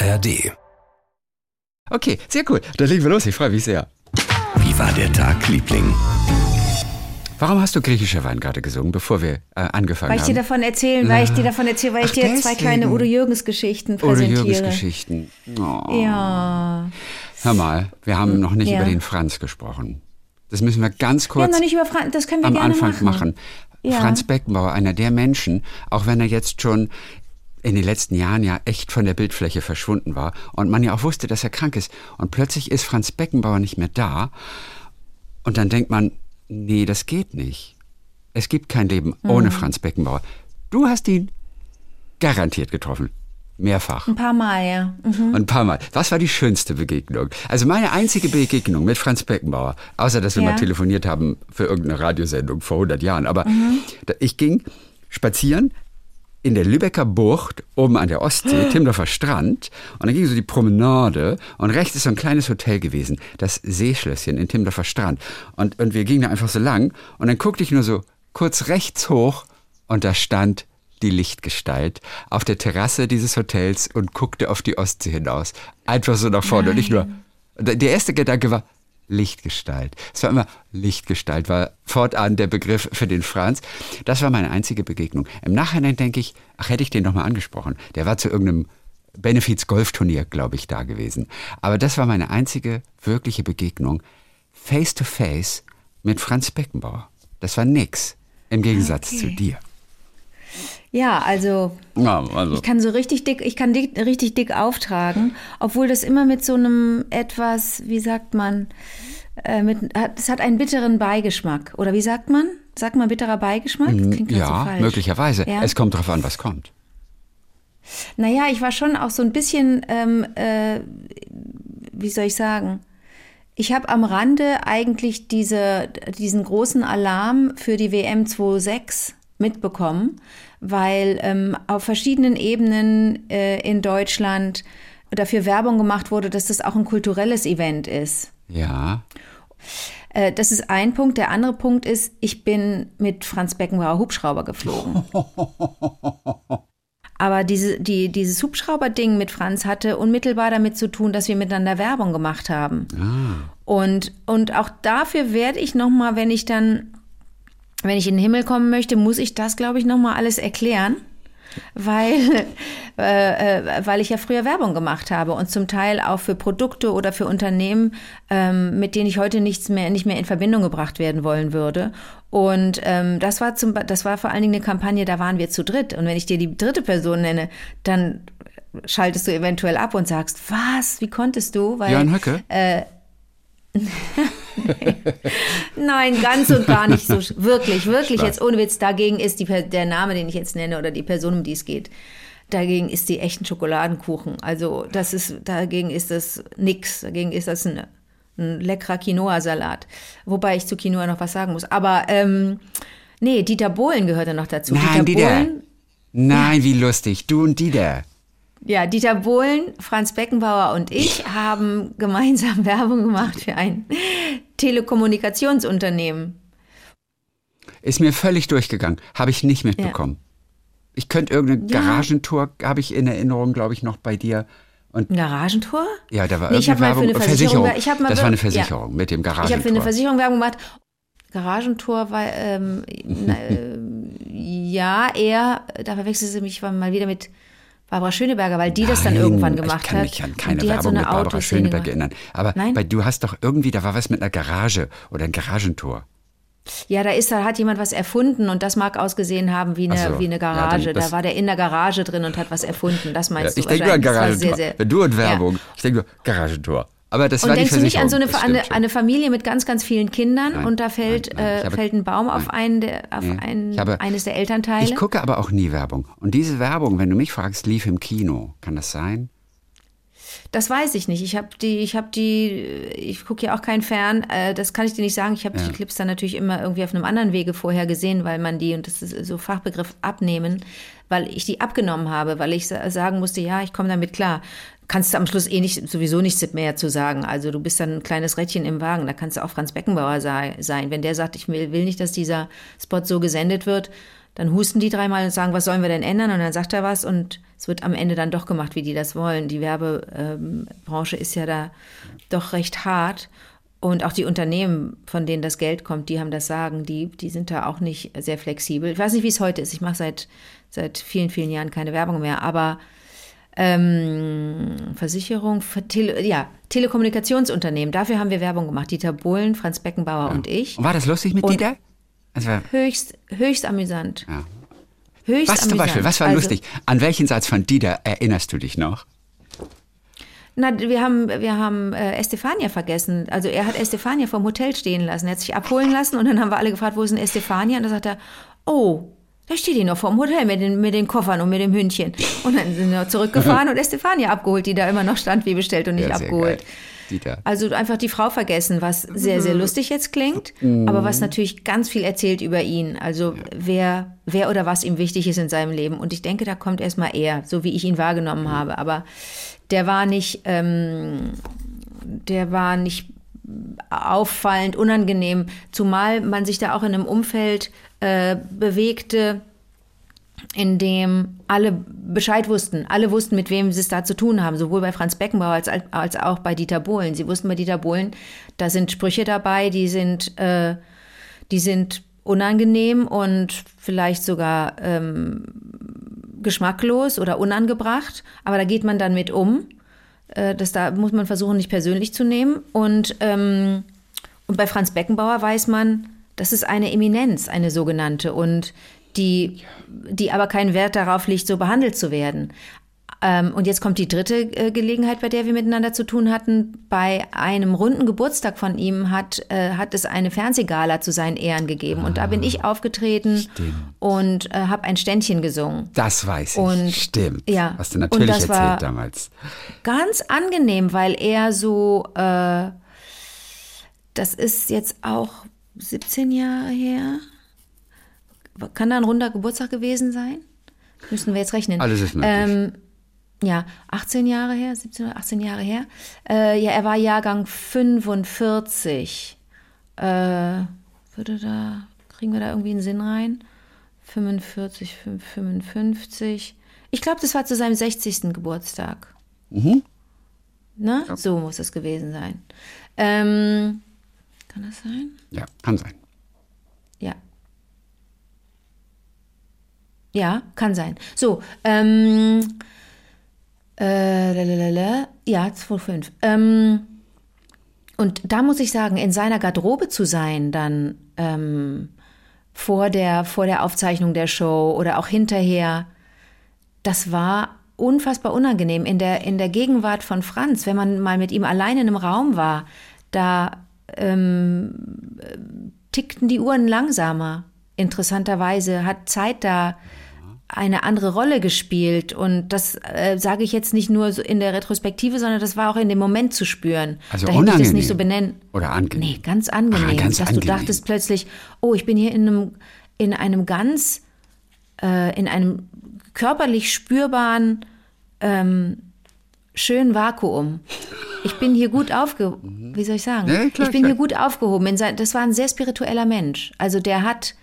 ARD. Okay, sehr cool. Dann legen wir los. Ich freue mich sehr. Wie war der Tag, Liebling? Warum hast du griechischer Wein gerade gesungen, bevor wir äh, angefangen Weil ich dir haben? davon erzählen, weil ich dir davon erzähle, weil Ach, ich dir zwei deswegen. kleine Udo Jürgens Geschichten präsentiere. Jürgens Geschichten. Oh. Ja. Hör mal, wir haben noch nicht Ja. über den Franz gesprochen. Das müssen wir ganz Wir haben kurz noch nicht über Franz, das können wir am gerne Anfang machen. machen. Ja. Franz Beckenbauer, einer der Menschen, auch wenn er jetzt schon in den letzten Jahren ja echt von der Bildfläche verschwunden war und man ja auch wusste, dass er krank ist. Und plötzlich ist Franz Beckenbauer nicht mehr da. Und dann denkt man, nee, das geht nicht. Es gibt kein Leben Hm. ohne Franz Beckenbauer. Du hast ihn garantiert getroffen. Mehrfach. Ein paar Mal, ja. Mhm. Ein paar Mal. Was war die schönste Begegnung? Also meine einzige Begegnung mit Franz Beckenbauer, außer dass wir Ja. mal telefoniert haben für irgendeine Radiosendung vor 100 Jahren. Aber Mhm. ich ging spazieren in der Lübecker Bucht, oben an der Ostsee, Timdorfer Strand. Und dann ging so die Promenade und rechts ist so ein kleines Hotel gewesen, das Seeschlösschen in Timdorfer Strand. Und, und wir gingen da einfach so lang und dann guckte ich nur so kurz rechts hoch und da stand die Lichtgestalt auf der Terrasse dieses Hotels und guckte auf die Ostsee hinaus. Einfach so nach vorne. Und nicht nur. Der erste Gedanke war Lichtgestalt. Es war immer Lichtgestalt, war fortan der Begriff für den Franz. Das war meine einzige Begegnung. Im Nachhinein denke ich, ach, hätte ich den noch mal angesprochen. Der war zu irgendeinem Benefiz-Golfturnier, glaube ich, da gewesen. Aber das war meine einzige wirkliche Begegnung. Face to face mit Franz Beckenbauer. Das war nix. Im Gegensatz zu dir. Ja, also Ja, also. ich kann so richtig dick, ich kann dick, richtig dick auftragen, obwohl das immer mit so einem etwas, wie sagt man, äh, mit, hat- es hat einen bitteren Beigeschmack. Oder wie sagt man? Sagt man bitterer Beigeschmack? So Ja, falsch. möglicherweise. Ja? Es kommt darauf an, was kommt. Naja, ich war schon auch so ein bisschen, ähm, äh, wie soll ich sagen, ich habe am Rande eigentlich diese, diesen großen Alarm für die WM 26 mitbekommen, weil ähm, auf verschiedenen Ebenen äh, in Deutschland dafür Werbung gemacht wurde, dass das auch ein kulturelles Event ist. Ja. Äh, das ist ein Punkt. Der andere Punkt ist, ich bin mit Franz Beckenbauer Hubschrauber geflogen. Aber diese, die, dieses Hubschrauber-Ding mit Franz hatte unmittelbar damit zu tun, dass wir miteinander Werbung gemacht haben. Und, und auch dafür werde ich nochmal, wenn ich dann, wenn ich in den Himmel kommen möchte, muss ich das, glaube ich, nochmal alles erklären. Weil, äh, äh, weil ich ja früher Werbung gemacht habe und zum Teil auch für Produkte oder für Unternehmen, ähm, mit denen ich heute nichts mehr, nicht mehr in Verbindung gebracht werden wollen würde. Und ähm, das war zum, das war vor allen Dingen eine Kampagne, da waren wir zu dritt. Und wenn ich dir die dritte Person nenne, dann schaltest du eventuell ab und sagst, was, wie konntest du? Weil, Jörn Höcke? Nein, ganz und gar nicht so. Wirklich, wirklich, Stark. jetzt ohne Witz. Dagegen ist die, der Name, den ich jetzt nenne, oder die Person, um die es geht, dagegen ist die echten Schokoladenkuchen. Also, das ist, dagegen ist das nix. Dagegen ist das ein, ein leckerer Quinoa-Salat. Wobei ich zu Quinoa noch was sagen muss. Aber, ähm, nee, Dieter Bohlen gehörte noch dazu. Nein, Dieter. Bohlen, Nein, wie lustig. Du und Dieter. Ja, Dieter Bohlen, Franz Beckenbauer und ich haben gemeinsam Werbung gemacht für ein Telekommunikationsunternehmen. Ist mir völlig durchgegangen. Habe ich nicht mitbekommen. Ich könnte irgendeine Ja. Garagentour, habe ich in Erinnerung, glaube ich, noch bei dir. Und Garagentor? ja, da war Nee, ich hab mal für Werbung. eine Versicherung- das war eine wir- ja. Versicherung mit dem Ich habe für eine Garagentor. Versicherung Werbung gemacht. Garagentor war, ähm, na, äh, ja, eher, da verwechselst du mich mal wieder mit Barbara Schöneberger, weil die das dann Nein, irgendwann gemacht Ich kann hat. mich an keine hat so Werbung eine mit Barbara Autoszene Schöneberger gemacht. erinnern. Aber Nein? bei, du hast doch irgendwie, da war was mit einer Garage oder ein Garagentor. Ja, da ist, da hat jemand was erfunden und das mag ausgesehen haben wie eine, so, wie eine ja, Garage. das- da war der in der Garage drin und hat was erfunden. Das Ja, meinst ich du denke nur an Garagentor. sehr, sehr- Wenn du und Ja. Werbung, ich denke nur Garagentor. Aber das Und war die denkst du nicht an so eine, stimmt eine, eine Familie mit ganz, ganz vielen Kindern Nein, und da fällt, nein, nein, äh, habe- fällt ein Baum auf, einen der, auf Nee, ein, ich habe- eines der Elternteile? Ich gucke aber auch nie Werbung. Und diese Werbung, wenn du mich fragst, lief im Kino. Kann das sein? Das weiß ich nicht. Ich habe die, ich habe die, ich gucke ja auch kein Fern. Äh, das kann ich dir nicht sagen. Ich habe die Clips dann natürlich immer irgendwie auf einem anderen Wege vorher gesehen, weil man die und das ist so Fachbegriff abnehmen, weil ich die abgenommen habe, weil ich sa- sagen musste, ja, ich komme damit klar. Kannst du am Schluss eh nicht, sowieso nichts mehr zu sagen. Also du bist dann ein kleines Rädchen im Wagen. Da kannst du auch Franz Beckenbauer sei, sein. Wenn der sagt, ich will, will nicht, dass dieser Spot so gesendet wird, dann husten die dreimal und sagen, was sollen wir denn ändern? Und dann sagt er was und es wird am Ende dann doch gemacht, wie die das wollen. Die Werbebranche ist ja da doch recht hart. Und auch die Unternehmen, von denen das Geld kommt, die haben das Sagen, die, die sind da auch nicht sehr flexibel. Ich weiß nicht, wie es heute ist. Ich mache seit, seit vielen, vielen Jahren keine Werbung mehr, aber ähm, Versicherung, Tele, ja, Telekommunikationsunternehmen, dafür haben wir Werbung gemacht. Dieter Bohlen, Franz Beckenbauer ja. und ich. Und war das lustig mit und Dieter? Also, höchst, höchst amüsant. Ja. Höchst was amüsant. zum Beispiel, was war also, lustig? An welchen Satz von Dieter erinnerst du dich noch? Na, wir haben, wir haben äh, Estefania vergessen. Also er hat Estefania vom Hotel stehen lassen. Er hat sich abholen lassen und dann haben wir alle gefragt, wo ist denn Estefania? Und da sagt er, oh, da steht die noch vorm Hotel mit den, mit den Koffern und mit dem Hündchen. Und dann sind wir zurückgefahren und Estefania abgeholt, die da immer noch stand, wie bestellt und nicht ja, abgeholt. Also einfach die Frau vergessen, was sehr, sehr lustig jetzt klingt, aber was natürlich ganz viel erzählt über ihn. Also ja. wer, wer oder was ihm wichtig ist in seinem Leben. Und ich denke, da kommt erstmal er, so wie ich ihn wahrgenommen mhm. habe. Aber der war nicht, ähm, der war nicht auffallend, unangenehm, zumal man sich da auch in einem Umfeld äh, bewegte, in dem alle Bescheid wussten. Alle wussten, mit wem sie es da zu tun haben, sowohl bei Franz Beckenbauer als, als auch bei Dieter Bohlen. Sie wussten bei Dieter Bohlen, da sind Sprüche dabei, die sind, äh, die sind unangenehm und vielleicht sogar ähm, geschmacklos oder unangebracht, aber da geht man dann mit um. Äh, das da muss man versuchen, nicht persönlich zu nehmen. Und, ähm, und bei Franz Beckenbauer weiß man, das ist eine Eminenz, eine sogenannte, und die, die aber keinen Wert darauf legt, so behandelt zu werden. Ähm, und jetzt kommt die dritte äh, Gelegenheit, bei der wir miteinander zu tun hatten. Bei einem runden Geburtstag von ihm hat, äh, hat es eine Fernsehgala zu seinen Ehren gegeben. und da bin ich ah, aufgetreten Stimmt. und äh, habe ein Ständchen gesungen. Das weiß ich. Und, Stimmt. Ja. Hast du natürlich erzählt damals. Ganz angenehm, weil er so, das ist jetzt auch 17 Jahre her. Kann da ein runder Geburtstag gewesen sein? Müssen wir jetzt rechnen. Alles ist möglich. Ähm, ja, 18 Jahre her, 17 oder 18 Jahre her. Äh, ja, er war Jahrgang 45. Äh, würde da, kriegen wir da irgendwie einen Sinn rein? 45, 55. Ich glaube, das war zu seinem 60. Geburtstag. Mhm. Ne? Ja. So muss es gewesen sein. Ähm, kann das sein? Ja, kann sein. Ja. Ja, kann sein. So, ähm, äh, lalalala, ja, 2,5. Ähm, und da muss ich sagen, in seiner Garderobe zu sein, dann ähm, vor, der, vor der Aufzeichnung der Show oder auch hinterher, das war unfassbar unangenehm. In der, in der Gegenwart von Franz, wenn man mal mit ihm allein in einem Raum war, da ähm, tickten die Uhren langsamer. Interessanterweise hat Zeit da eine andere Rolle gespielt. Und das äh, sage ich jetzt nicht nur so in der Retrospektive, sondern das war auch in dem Moment zu spüren. Also da unangenehm. hätte ich das nicht so benennen. Oder angenehm. Nee, ganz angenehm. Ah, ganz dass angenehm. du dachtest plötzlich, oh, ich bin hier in einem, in einem ganz, äh, in einem körperlich spürbaren, ähm, schönen Vakuum. Ich bin hier gut aufgehoben. Wie soll ich sagen? Ja, klar, ich bin klar. hier gut aufgehoben. Das war ein sehr spiritueller Mensch. Also der hat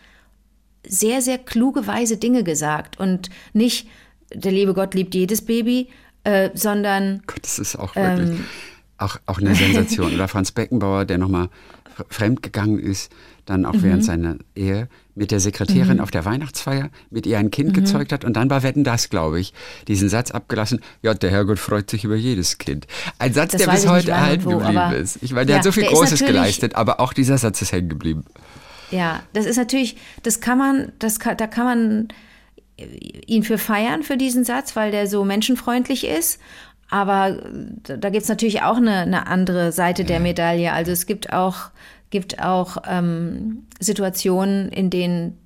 sehr, sehr kluge, weise Dinge gesagt und nicht, der liebe Gott liebt jedes Baby, äh, sondern. Gott, das ist auch wirklich ähm, auch, auch eine Sensation. Oder Franz Beckenbauer, der nochmal fremdgegangen ist, dann auch mhm. während seiner Ehe mit der Sekretärin mhm. auf der Weihnachtsfeier mit ihr ein Kind mhm. gezeugt hat und dann war Wetten das, glaube ich, diesen Satz abgelassen, ja, der Herrgott freut sich über jedes Kind. Ein Satz, das der bis heute erhalten geblieben ist. Ich meine, der ja, hat so viel Großes geleistet, aber auch dieser Satz ist hängen geblieben. Ja, das ist natürlich, das kann man, das kann, da kann man ihn für feiern, für diesen Satz, weil der so menschenfreundlich ist. Aber da gibt es natürlich auch eine, eine andere Seite der Medaille. Also es gibt auch, gibt auch ähm, Situationen, in denen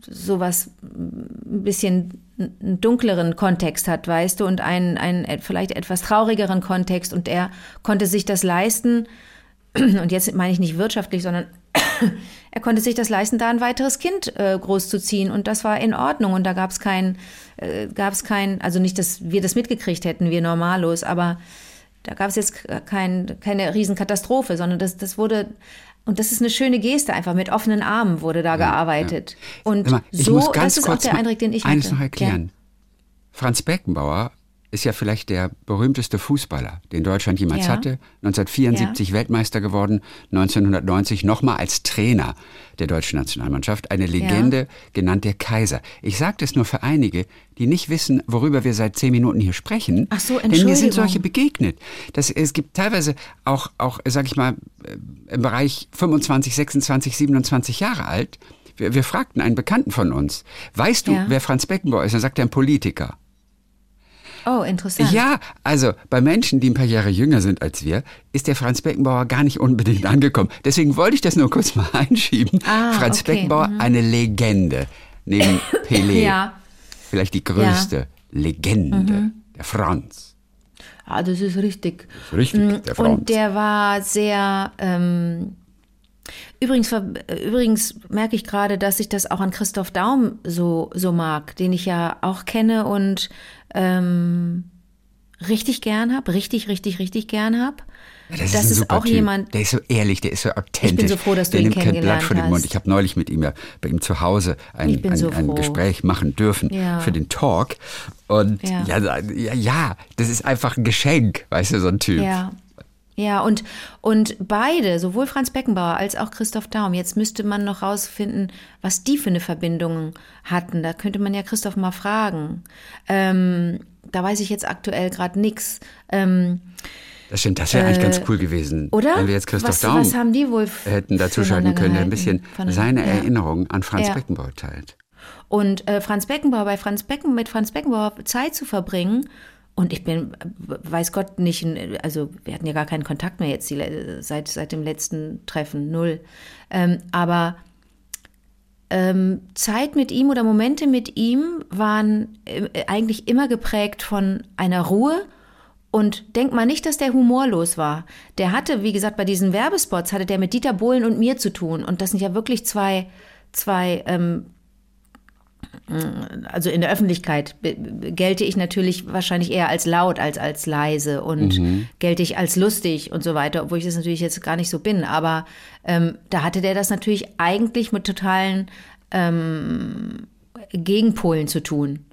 sowas ein bisschen einen dunkleren Kontext hat, weißt du, und einen, einen vielleicht etwas traurigeren Kontext. Und er konnte sich das leisten. Und jetzt meine ich nicht wirtschaftlich, sondern er konnte sich das leisten, da ein weiteres Kind äh, großzuziehen und das war in Ordnung und da gab es kein, äh, gab es kein, also nicht, dass wir das mitgekriegt hätten, wir normalos, aber da gab es jetzt kein, keine Riesenkatastrophe, sondern das, das wurde Und das ist eine schöne Geste, einfach mit offenen Armen wurde da gearbeitet. Und Hör mal, so, das ist auch der Eindruck, den ich eines hatte. noch erklären. Franz Beckenbauer ist ja vielleicht der berühmteste Fußballer, den Deutschland jemals Ja. hatte. 1974 Weltmeister geworden, 1990 nochmal als Trainer der deutschen Nationalmannschaft. Eine Legende, genannt der Kaiser. Ich sage das nur für einige, die nicht wissen, worüber wir seit zehn Minuten hier sprechen. Ach so, Denn mir sind Entschuldigung. solche begegnet. Das, es gibt teilweise auch, auch, sag ich mal, äh, im Bereich 25, 26, 27 Jahre alt. Wir, wir fragten einen Bekannten von uns, weißt du, Ja. wer Franz Beckenbauer ist? Dann sagt er ein Politiker. Oh, interessant. Ja, also bei Menschen, die ein paar Jahre jünger sind als wir, ist der Franz Beckenbauer gar nicht unbedingt angekommen. Deswegen wollte ich das nur kurz mal einschieben. Ah, Franz okay, Beckenbauer, eine Legende. Neben Pelé. Ja. Vielleicht die größte Legende. Mhm. Der Franz. Ah, das ist richtig. Richtig, Mm, der Franz. Und der war sehr. Ähm, übrigens, übrigens merke ich gerade, dass ich das auch an Christoph Daum so, so mag, den ich ja auch kenne und ähm, richtig gern habe, richtig, richtig, richtig gern habe. Ja, das ein ist super auch typ. jemand- Der ist so ehrlich, der ist so authentisch. so froh, dass du der ihn nimmt kein Blatt vor den Mund. Ich habe neulich mit ihm ja bei ihm zu Hause ein, Ich bin ein, so ein. Gespräch machen dürfen Ja. für den Talk. Und Ja. ja. Ja, ja, das ist einfach ein Geschenk, weißt du, so ein Typ. Ja. Ja, und, und beide, sowohl Franz Beckenbauer als auch Christoph Daum, jetzt müsste man noch rausfinden, was die für eine Verbindung hatten. Da könnte man ja Christoph mal fragen. Ähm, da weiß ich jetzt aktuell gerade nichts. Ähm, Das stimmt, das wäre eigentlich ganz Äh, cool gewesen. oder? Wenn wir jetzt Christoph was, Daum was haben die wohl hätten dazuschalten können, der ein bisschen seine ja. Erinnerungen an Franz Ja. Beckenbauer teilt. Und äh, Franz Beckenbauer, bei Franz Becken, mit Franz Beckenbauer Zeit zu verbringen. Und ich bin, weiß Gott nicht, also wir hatten ja gar keinen Kontakt mehr jetzt die, seit, seit dem letzten Treffen, null. Ähm, aber ähm, Zeit mit ihm oder Momente mit ihm waren äh, eigentlich immer geprägt von einer Ruhe. Und denk mal nicht, dass der humorlos war. Der hatte, wie gesagt, bei diesen Werbespots hatte der mit Dieter Bohlen und mir zu tun. Und das sind ja wirklich zwei, zwei ähm, also in der Öffentlichkeit gelte ich natürlich wahrscheinlich eher als laut als als leise und gelte ich als lustig und so weiter, obwohl ich das natürlich jetzt gar nicht so bin. Aber ähm, da hatte der das natürlich eigentlich mit totalen ähm, Gegenpolen zu tun.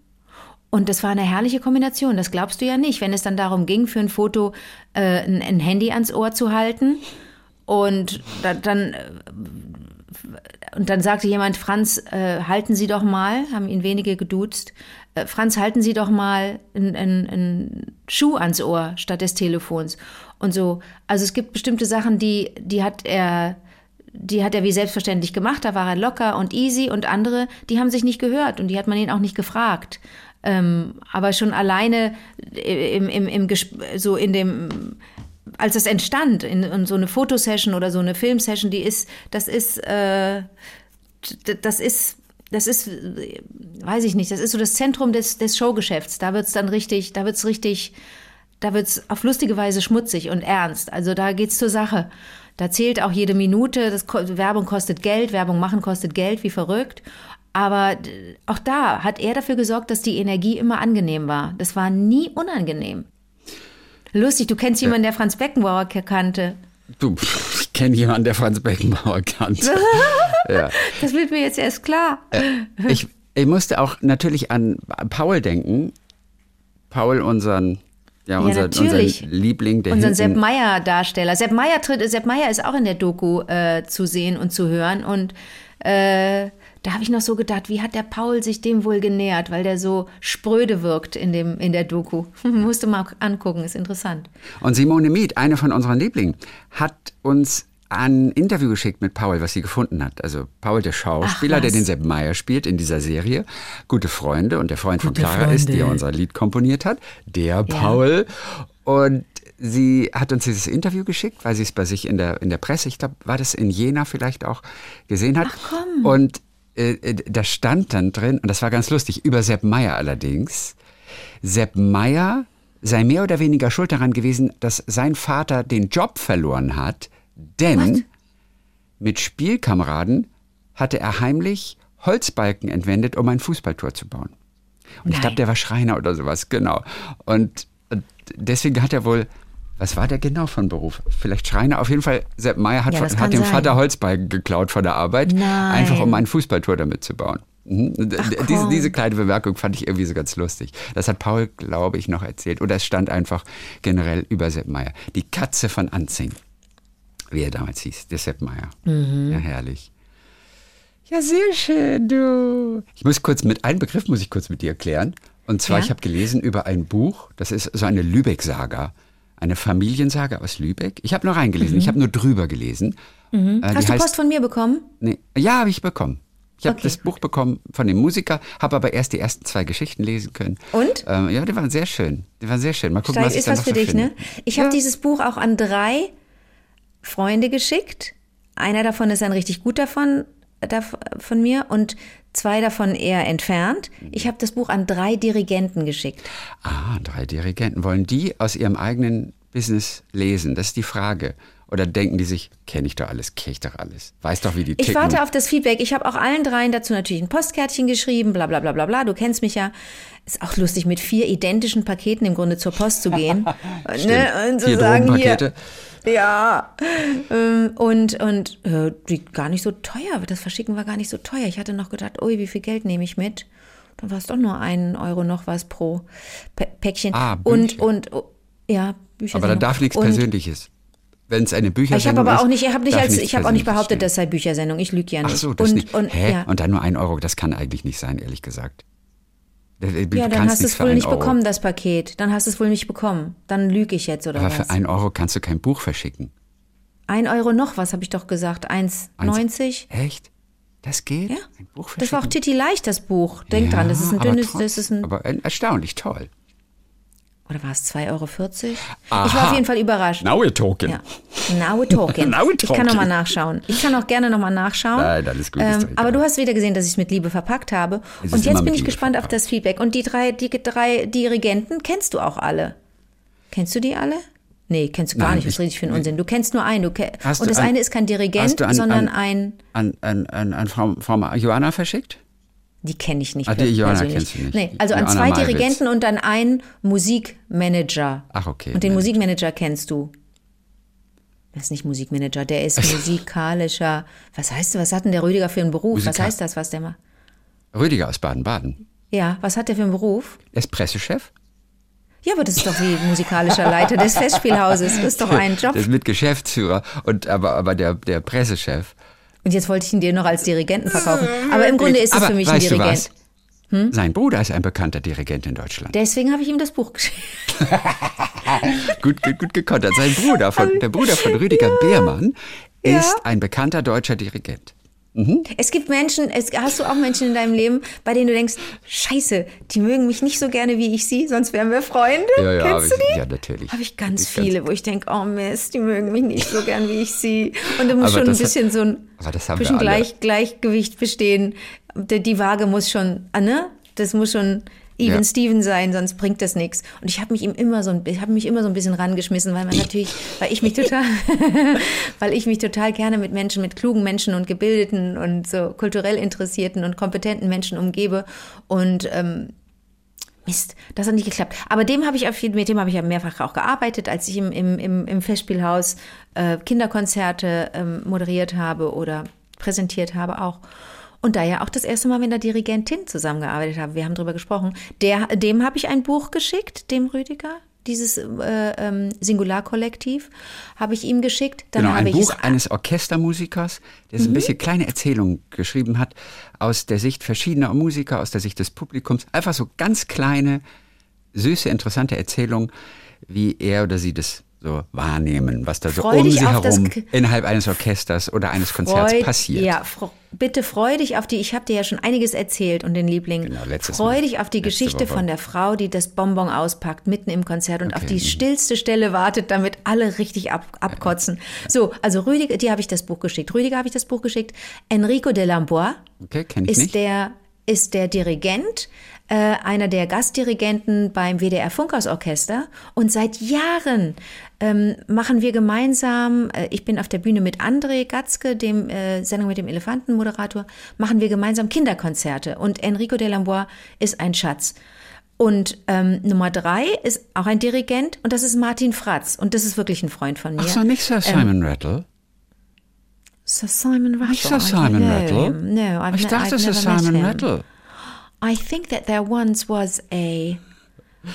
Und das war eine herrliche Kombination, das glaubst du ja nicht, wenn es dann darum ging, für ein Foto äh, ein, ein Handy ans Ohr zu halten und da, dann äh, und dann sagte jemand, Franz, äh, halten Sie doch mal, haben ihn wenige geduzt, äh, Franz, halten Sie doch mal einen einen Schuh ans Ohr statt des Telefons. Und so, also es gibt bestimmte Sachen, die, die hat er, die hat er wie selbstverständlich gemacht, da war er locker und easy und andere, die haben sich nicht gehört und die hat man ihn auch nicht gefragt. Ähm, aber schon alleine im, im, im, Gesp- so in dem, als das entstand, in, in so eine Fotosession oder so eine Filmsession, die ist, das ist, äh, das ist, das ist, weiß ich nicht, das ist so das Zentrum des, des Showgeschäfts. Da wird's dann richtig, da wird's richtig, da wird's auf lustige Weise schmutzig und ernst. Also da geht's zur Sache. Da zählt auch jede Minute. Das, Werbung kostet Geld, Werbung machen kostet Geld, wie verrückt. Aber auch da hat er dafür gesorgt, dass die Energie immer angenehm war. Das war nie unangenehm. Lustig, du kennst jemanden, der Franz Beckenbauer kannte. Du, ich kenne jemanden, der Franz Beckenbauer kannte. ja. Das wird mir jetzt erst klar. ich, ich musste auch natürlich an Paul denken. Paul, unseren, ja, unser, natürlich. unseren Liebling, der Unseren Sepp hinten, Meyer Darsteller. Sepp Meyer tritt, Sepp Meyer ist auch in der Doku äh, zu sehen und zu hören und äh, da habe ich noch so gedacht, wie hat der Paul sich dem wohl genähert, weil der so spröde wirkt in dem in der Doku. Musst du mal angucken, ist interessant. Und Simone Miet, eine von unseren Lieblingen, hat uns ein Interview geschickt mit Paul, was sie gefunden hat. Also Paul, der Schauspieler, Ach, der den Sepp Meyer spielt in dieser Serie. Gute Freunde und der Freund Gute von Clara ist, Freunde. der unser Lied komponiert hat. Der Paul. Und sie hat uns dieses Interview geschickt, weil sie es bei sich in der, in der Presse, ich glaube, war das in Jena vielleicht auch, gesehen hat. Ach, komm. Und äh, da stand dann drin, und das war ganz lustig, über Sepp Meyer allerdings, Sepp Meyer sei mehr oder weniger schuld daran gewesen, dass sein Vater den Job verloren hat, denn mit Spielkameraden hatte er heimlich Holzbalken entwendet, um ein Fußballtor zu bauen. Und ich Nein. glaube, der war Schreiner oder sowas, genau. Und deswegen hat er wohl Was war der genau von Beruf? Vielleicht Schreiner. Auf jeden Fall, Sepp Meyer hat, Ja, hat dem sein. Vater Holzbalken geklaut von der Arbeit, Nein. einfach um ein Fußballtor damit zu bauen. Mhm. Ach, diese, diese kleine Bemerkung fand ich irgendwie so ganz lustig. Das hat Paul, glaube ich, noch erzählt. Oder es stand einfach generell über Sepp Meyer. Die Katze von Anzing, wie er damals hieß, der Sepp Meyer. Mhm. Ja, herrlich. Ja, sehr schön, du. Ich muss kurz mit, einen Begriff muss ich kurz mit dir erklären. Und zwar, Ja? ich habe gelesen über ein Buch, das ist so eine Lübeck-Saga. Eine Familiensaga aus Lübeck. Ich habe nur reingelesen, ich habe nur drüber gelesen. Äh, Mhm. Hast du heißt- Post von mir bekommen? Nee, ja, habe ich bekommen. Ich habe Okay. das Buch bekommen von dem Musiker, habe aber erst die ersten zwei Geschichten lesen können. Und? Ähm, ja, die waren sehr schön. Die waren sehr schön. Mal gucken, Steig, was ich ist was für dich, finde. ne? Ich habe Ja. dieses Buch auch an drei Freunde geschickt. Einer davon ist ein richtig guter von, von mir und zwei davon eher entfernt. Ich habe das Buch an drei Dirigenten geschickt. Ah, drei Dirigenten. Wollen die aus ihrem eigenen Business lesen? Das ist die Frage. Oder denken die sich, kenne ich doch alles, kenne ich doch alles, weiß doch, wie die Ich ticken. warte auf das Feedback. Ich habe auch allen dreien dazu natürlich ein Postkärtchen geschrieben, bla bla bla bla bla. Du kennst mich ja. Ist auch lustig, mit vier identischen Paketen im Grunde zur Post zu gehen. ne? Und zu Vier sagen, hier. Ja. Ähm, Und, und äh, die gar nicht so teuer. Das Verschicken war gar nicht so teuer. Ich hatte noch gedacht, ui, wie viel Geld nehme ich mit? Dann war es doch nur ein Euro noch was pro Pä- Päckchen. Ah, und, Bücher. und, oh, ja, Bücher. Aber da darf nichts Persönliches. Wenn es eine Ich Büchersendung habe aber ist, auch nicht, ich habe nicht, als, ich habe auch nicht behauptet, stehen. das sei Büchersendung. Ich lüge ja nicht. Ach so, das und, nicht. Und, Hä? ja. Und dann nur ein Euro, das kann eigentlich nicht sein, ehrlich gesagt. Du ja, dann hast du es wohl einen nicht Euro. bekommen, das Paket. Dann hast du es wohl nicht bekommen. Dann lüge ich jetzt oder Aber was? für ein Euro kannst du kein Buch verschicken. Ein Euro noch was, habe ich doch gesagt. 1,90. Echt? Das geht? Ja. Ein Buch Das war auch verschicken? Titi Leicht, das Buch. Denk dran, das ist ein aber dünnes, das ist ein, Aber ein- erstaunlich toll. Oder war es 2,40 Euro? Ich Aha. war auf jeden Fall überrascht. Now we're talking. Ja. Now we're talking. Now we're Ich kann talking. nochmal nachschauen. Ich kann auch gerne nochmal nachschauen. Nein, alles gut, Ähm, aber du hast wieder gesehen, dass ich es mit Liebe verpackt habe. Es Und jetzt bin ich gespannt auf verpackt. das Feedback. Und die drei, die drei Dirigenten kennst du auch alle? Kennst du die alle? Nee, kennst du gar Nein, nicht. Was ich- rede ich für einen Unsinn? Du kennst nur einen. Du ke und das an- eine ist kein Dirigent, an- sondern an- ein. An, an, an, an Frau, Frau Johanna verschickt? Die kenne ich nicht. Ah, die Johanna persönlich. kennst du nicht. Nee, also an Johanna zwei Malwitz. Dirigenten und dann einen Musikmanager. Ach, okay. Und den Manager. Musikmanager kennst du. Das ist nicht Musikmanager, der ist musikalischer. Was heißt, was hat denn der Rüdiger für einen Beruf? Was Musikal- heißt das, was der macht? Rüdiger aus Baden-Baden. Ja, was hat der für einen Beruf? Er ist Pressechef. Ja, aber das ist doch wie musikalischer Leiter des Festspielhauses. Das ist doch ein Job. Der ist mit Geschäftsführer. Und, aber aber der, der Pressechef. Und jetzt wollte ich ihn dir noch als Dirigenten verkaufen. Aber im Grunde ist es aber für mich ein weißt du Dirigent. Hm? was? Sein Bruder ist ein bekannter Dirigent in Deutschland. Deswegen habe ich ihm das Buch geschickt. gut, gut, gut gekontert. Sein Bruder, von, der Bruder von Rüdiger Beermann, Ja. ist ein bekannter deutscher Dirigent. Es gibt Menschen, es, hast du auch Menschen in deinem Leben, bei denen du denkst, scheiße, die mögen mich nicht so gerne, wie ich sie, sonst wären wir Freunde. Ja, ja, Kennst du ich- die? ja, natürlich. Habe ich ganz Ich ganz- viele, wo ich denke, oh Mist, die mögen mich nicht so gern, wie ich sie. Und da muss Aber schon ein bisschen so ein bisschen. Gleich, Gleichgewicht bestehen. Die, die Waage muss schon, ah, ne? Das muss schon even Ja. Steven sein, sonst bringt das nichts. Und ich habe mich ihm immer so ein, ich habe mich immer so ein bisschen rangeschmissen, weil man natürlich, weil ich mich total, weil ich mich total gerne mit Menschen, mit klugen Menschen und gebildeten und so kulturell interessierten und kompetenten Menschen umgebe und ähm, Mist, das hat nicht geklappt. Aber dem habe ich auf jeden, mit dem habe ich ja mehrfach auch gearbeitet, als ich im, im, im, im Festspielhaus äh, Kinderkonzerte ähm, moderiert habe oder präsentiert habe auch. Und da ja auch das erste Mal mit einer Dirigentin zusammengearbeitet habe. Wir haben drüber gesprochen. Der, dem habe ich ein Buch geschickt, dem Rüdiger. Dieses äh, ähm, Singularkollektiv habe ich ihm geschickt. Dann genau, habe ein ich Buch es eines Orchestermusikers, der so Mhm. ein bisschen kleine Erzählungen geschrieben hat, aus der Sicht verschiedener Musiker, aus der Sicht des Publikums. Einfach so ganz kleine, süße, interessante Erzählungen, wie er oder sie das so wahrnehmen, was da so Freu um sie auf herum innerhalb eines Orchesters oder eines Konzerts Freu- passiert. Ja, fro- bitte freu dich auf die, ich habe dir ja schon einiges erzählt und den Liebling. Genau, letztes freu Mal. dich auf die Letzte Geschichte Woche. von der Frau, die das Bonbon auspackt, mitten im Konzert und auf Okay, die mhm. stillste Stelle wartet, damit alle richtig ab, abkotzen. So, also Rüdiger, dir habe ich das Buch geschickt. Rüdiger habe ich das Buch geschickt. Enrico de Lambois Okay, ist nicht. der ist der Dirigent, äh, einer der Gastdirigenten beim WDR Funkhausorchester und seit Jahren ähm, machen wir gemeinsam, äh, ich bin auf der Bühne mit André Gatzke, dem äh, Sendung mit dem Elefantenmoderator, machen wir gemeinsam Kinderkonzerte und Enrico de Lambois ist ein Schatz. Und ähm, Nummer drei ist auch ein Dirigent und das ist Martin Fratz. Und das ist wirklich ein Freund von mir. Ach so, nicht Sir Simon Rattle. Sir Simon Rattle. Nicht Sir Simon Rattle. No, I've, ich ne- dachte, I've Sir Simon. Rattle. I think that there once was a,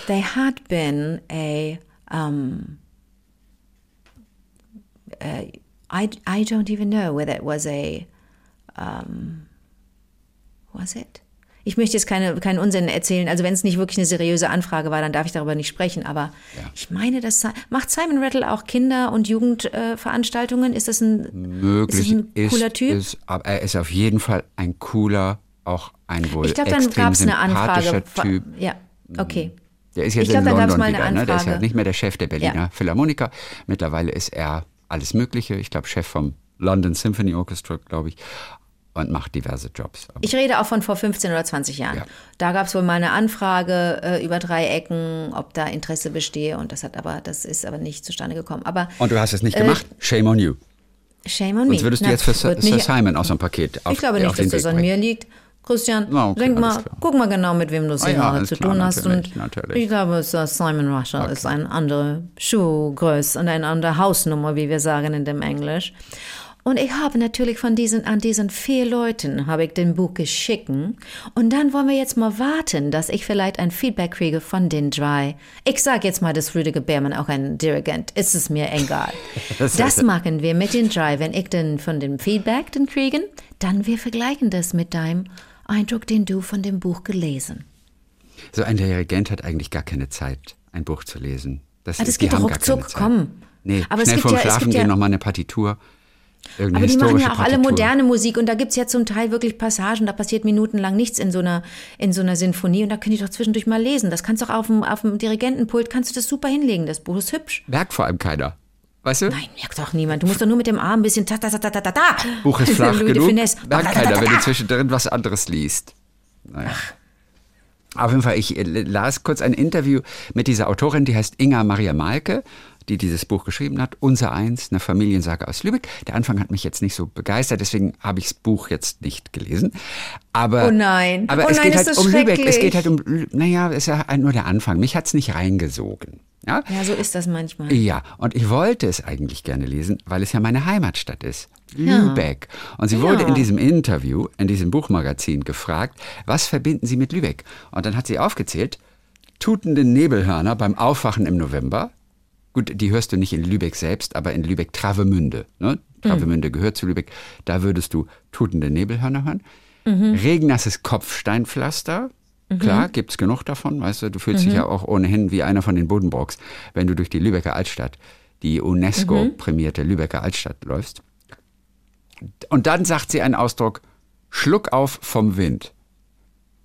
there had been a, um, uh, I, I don't even know whether it was a, um, was it? Ich möchte jetzt keine, keinen Unsinn erzählen. Also wenn es nicht wirklich eine seriöse Anfrage war, dann darf ich darüber nicht sprechen. Aber ich meine, dass Si- macht Simon Rattle auch Kinder- und Jugendveranstaltungen? ist das ein, Möglich ist das ein cooler Typ? Ist, aber er ist auf jeden Fall ein cooler, auch ein wohl ich glaube, dann extrem gab es eine sympathischer Anfrage. Typ. Ja, okay. Der ist jetzt Ich glaub, in London mal eine wieder. Ne? Der ist ja nicht mehr der Chef der Berliner Ja. Philharmoniker. Mittlerweile ist er alles Mögliche. Ich glaube, Chef vom London Symphony Orchestra, glaube ich. Und macht diverse Jobs. Aber Ich rede auch von vor 15 oder 20 Jahren. Ja. Da gab es wohl mal eine Anfrage äh, über drei Ecken, ob da Interesse bestehe und das hat aber, das ist aber nicht zustande gekommen. Aber Und du hast es Äh, nicht gemacht? Shame on you. shame on me. Sonst würdest du Na, jetzt für Sir, Simon aus so einem Paket auf Ich glaube auf nicht, den dass das an mir liegt. Christian, Na, okay, denk mal, klar. guck mal genau, mit wem du es Ah ja, zu klar, tun hast. Und natürlich. ich glaube, Simon Russell ist eine andere Schuhgröße und eine andere Hausnummer, wie wir sagen in dem Englisch. Und ich habe natürlich von diesen, an diesen vier Leuten habe ich den Buch geschicken. Und dann wollen wir jetzt mal warten, dass ich vielleicht ein Feedback kriege von den drei. Ich sage jetzt mal, dass Rüdiger Beermann auch ein Dirigent. Ist es mir egal. Das machen wir mit den drei. Wenn ich den von dem Feedback den kriegen, dann wir vergleichen das mit deinem Eindruck, den du von dem Buch gelesen. So ein Dirigent hat eigentlich gar keine Zeit, ein Buch zu lesen. Das, ist, die geht ruckzuck, komm. Nee, Aber es schnell gibt vorm ja- es Schlafen gibt ja- gehen nochmal eine Partitur. Aber die machen ja auch alle Partitur. moderne Musik und da gibt's ja zum Teil wirklich Passagen, da passiert minutenlang nichts in so einer, in so einer Sinfonie und da können die doch zwischendurch mal lesen. Das kannst du auch auf dem, auf dem Dirigentenpult, kannst du das super hinlegen. Das Buch ist hübsch. Merkt vor allem keiner. Weißt du? Nein, merkt doch niemand. Du musst doch nur mit dem Arm ein bisschen ta ta ta ta ta ta. Buch ist flach genug. Merkt keiner, wenn du zwischendrin was anderes liest. Naja. Auf jeden Fall, ich äh, las kurz ein Interview mit dieser Autorin, die heißt Inga Maria Malke, die dieses Buch geschrieben hat. Unser Eins, eine Familiensage aus Lübeck. Der Anfang hat mich jetzt nicht so begeistert, deswegen habe ich das Buch jetzt nicht gelesen. Aber, Oh nein. aber Oh es nein, geht halt um Lübeck. Es geht halt um, naja, es ist ja halt nur der Anfang. Mich hat's nicht reingesogen. Ja? Ja, so ist das manchmal. Ja, und ich wollte es eigentlich gerne lesen, weil es ja meine Heimatstadt ist. Lübeck. Und sie wurde Ja. in diesem Interview, in diesem Buchmagazin gefragt, was verbinden Sie mit Lübeck? Und dann hat sie aufgezählt, tutende Nebelhörner beim Aufwachen im November. Gut, die hörst du nicht in Lübeck selbst, aber in Lübeck-Travemünde. Ne? Travemünde gehört zu Lübeck. Da würdest du tutende Nebelhörner hören. Regennasses Kopfsteinpflaster. Klar, gibt's genug davon, weißt du, du fühlst dich ja auch ohnehin wie einer von den Bodenbrocks, wenn du durch die Lübecker Altstadt, die UNESCO-prämierte Lübecker Altstadt läufst. Und dann sagt sie einen Ausdruck, Schluck auf vom Wind.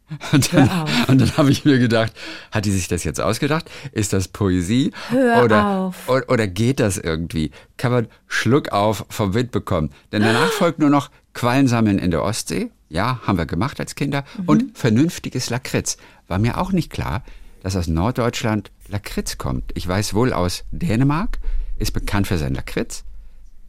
Und dann, und dann habe ich mir gedacht, hat die sich das jetzt ausgedacht? Ist das Poesie? Hör oder, auf. Oder, oder geht das irgendwie? Kann man Schluck auf vom Wind bekommen? Denn danach folgt nur noch Quallen sammeln in der Ostsee. Ja, haben wir gemacht als Kinder. Und vernünftiges Lakritz. War mir auch nicht klar, dass aus Norddeutschland Lakritz kommt. Ich weiß wohl aus Dänemark, ist bekannt für sein Lakritz.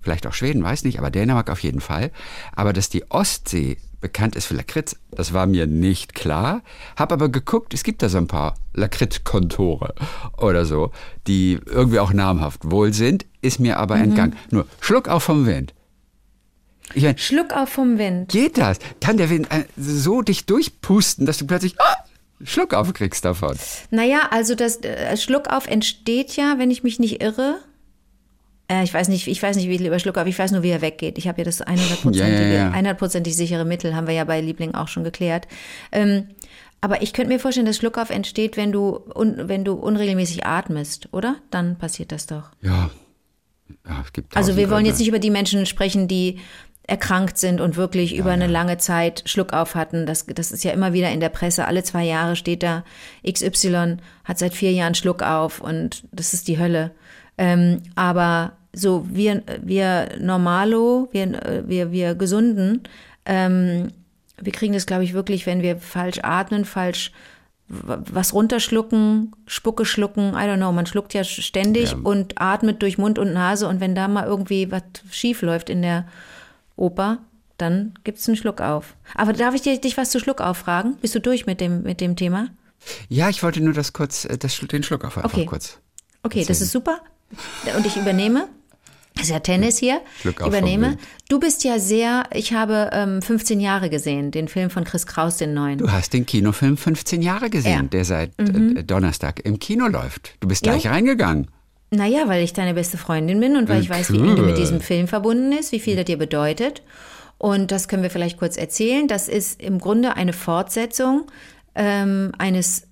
Vielleicht auch Schweden, weiß nicht, aber Dänemark auf jeden Fall. Aber dass die Ostsee bekannt ist für Lakritz, das war mir nicht klar. Hab aber geguckt, es gibt da so ein paar Lakritz-Kontore oder so, die irgendwie auch namhaft wohl sind, ist mir aber entgangen. Nur Schluck auf vom Wind. Ich mein, Schluck auf vom Wind. geht das? Kann der Wind äh, so dich durchpusten, dass du plötzlich ah, Schluck aufkriegst davon? Naja, also das äh, Schluckauf entsteht ja, wenn ich mich nicht irre. Äh, ich weiß nicht, ich weiß nicht, wie über Schluckauf, ich weiß nur, wie er weggeht. Ich habe ja das 100%ige, Ja, ja, ja. 100%ig sichere Mittel, haben wir ja bei Liebling auch schon geklärt. Ähm, aber ich könnte mir vorstellen, dass Schluckauf entsteht, wenn du, un, wenn du unregelmäßig atmest, oder? Dann passiert das doch. Ja. ja es gibt Also wir wollen jetzt nicht über die Menschen sprechen, die erkrankt sind und wirklich über eine lange Zeit Schluckauf hatten. Das, das ist ja immer wieder in der Presse. Alle zwei Jahre steht da, XY hat seit vier Jahren Schluckauf und das ist die Hölle. Ähm, aber so wir, wir Normalo, wir, wir, wir Gesunden, ähm, wir kriegen das, glaube ich, wirklich, wenn wir falsch atmen, falsch was runterschlucken, Spucke schlucken, I don't know, man schluckt ja ständig Ja. und atmet durch Mund und Nase und wenn da mal irgendwie was schief läuft in der Oper, dann gibt's einen Schluck auf. Aber darf ich dich was zu Schluck auffragen? Bist du durch mit dem, mit dem Thema? Ja, ich wollte nur das kurz, äh, das, den Schluck auf einfach Okay. kurz. Okay, das ist super. Und ich übernehme. Ist ja Tennis hier. Glück übernehme. Du bist ja sehr, ich habe ähm, 15 Jahre gesehen, den Film von Chris Kraus, den neuen. Du hast den Kinofilm 15 Jahre gesehen, Ja. Mhm. der seit äh, Donnerstag im Kino läuft. Du bist gleich Jo. reingegangen. Naja, weil ich deine beste Freundin bin und weil ich weiß, wie eng du mit diesem Film verbunden ist, wie viel er dir bedeutet. Und das können wir vielleicht kurz erzählen. Das ist im Grunde eine Fortsetzung ähm, eines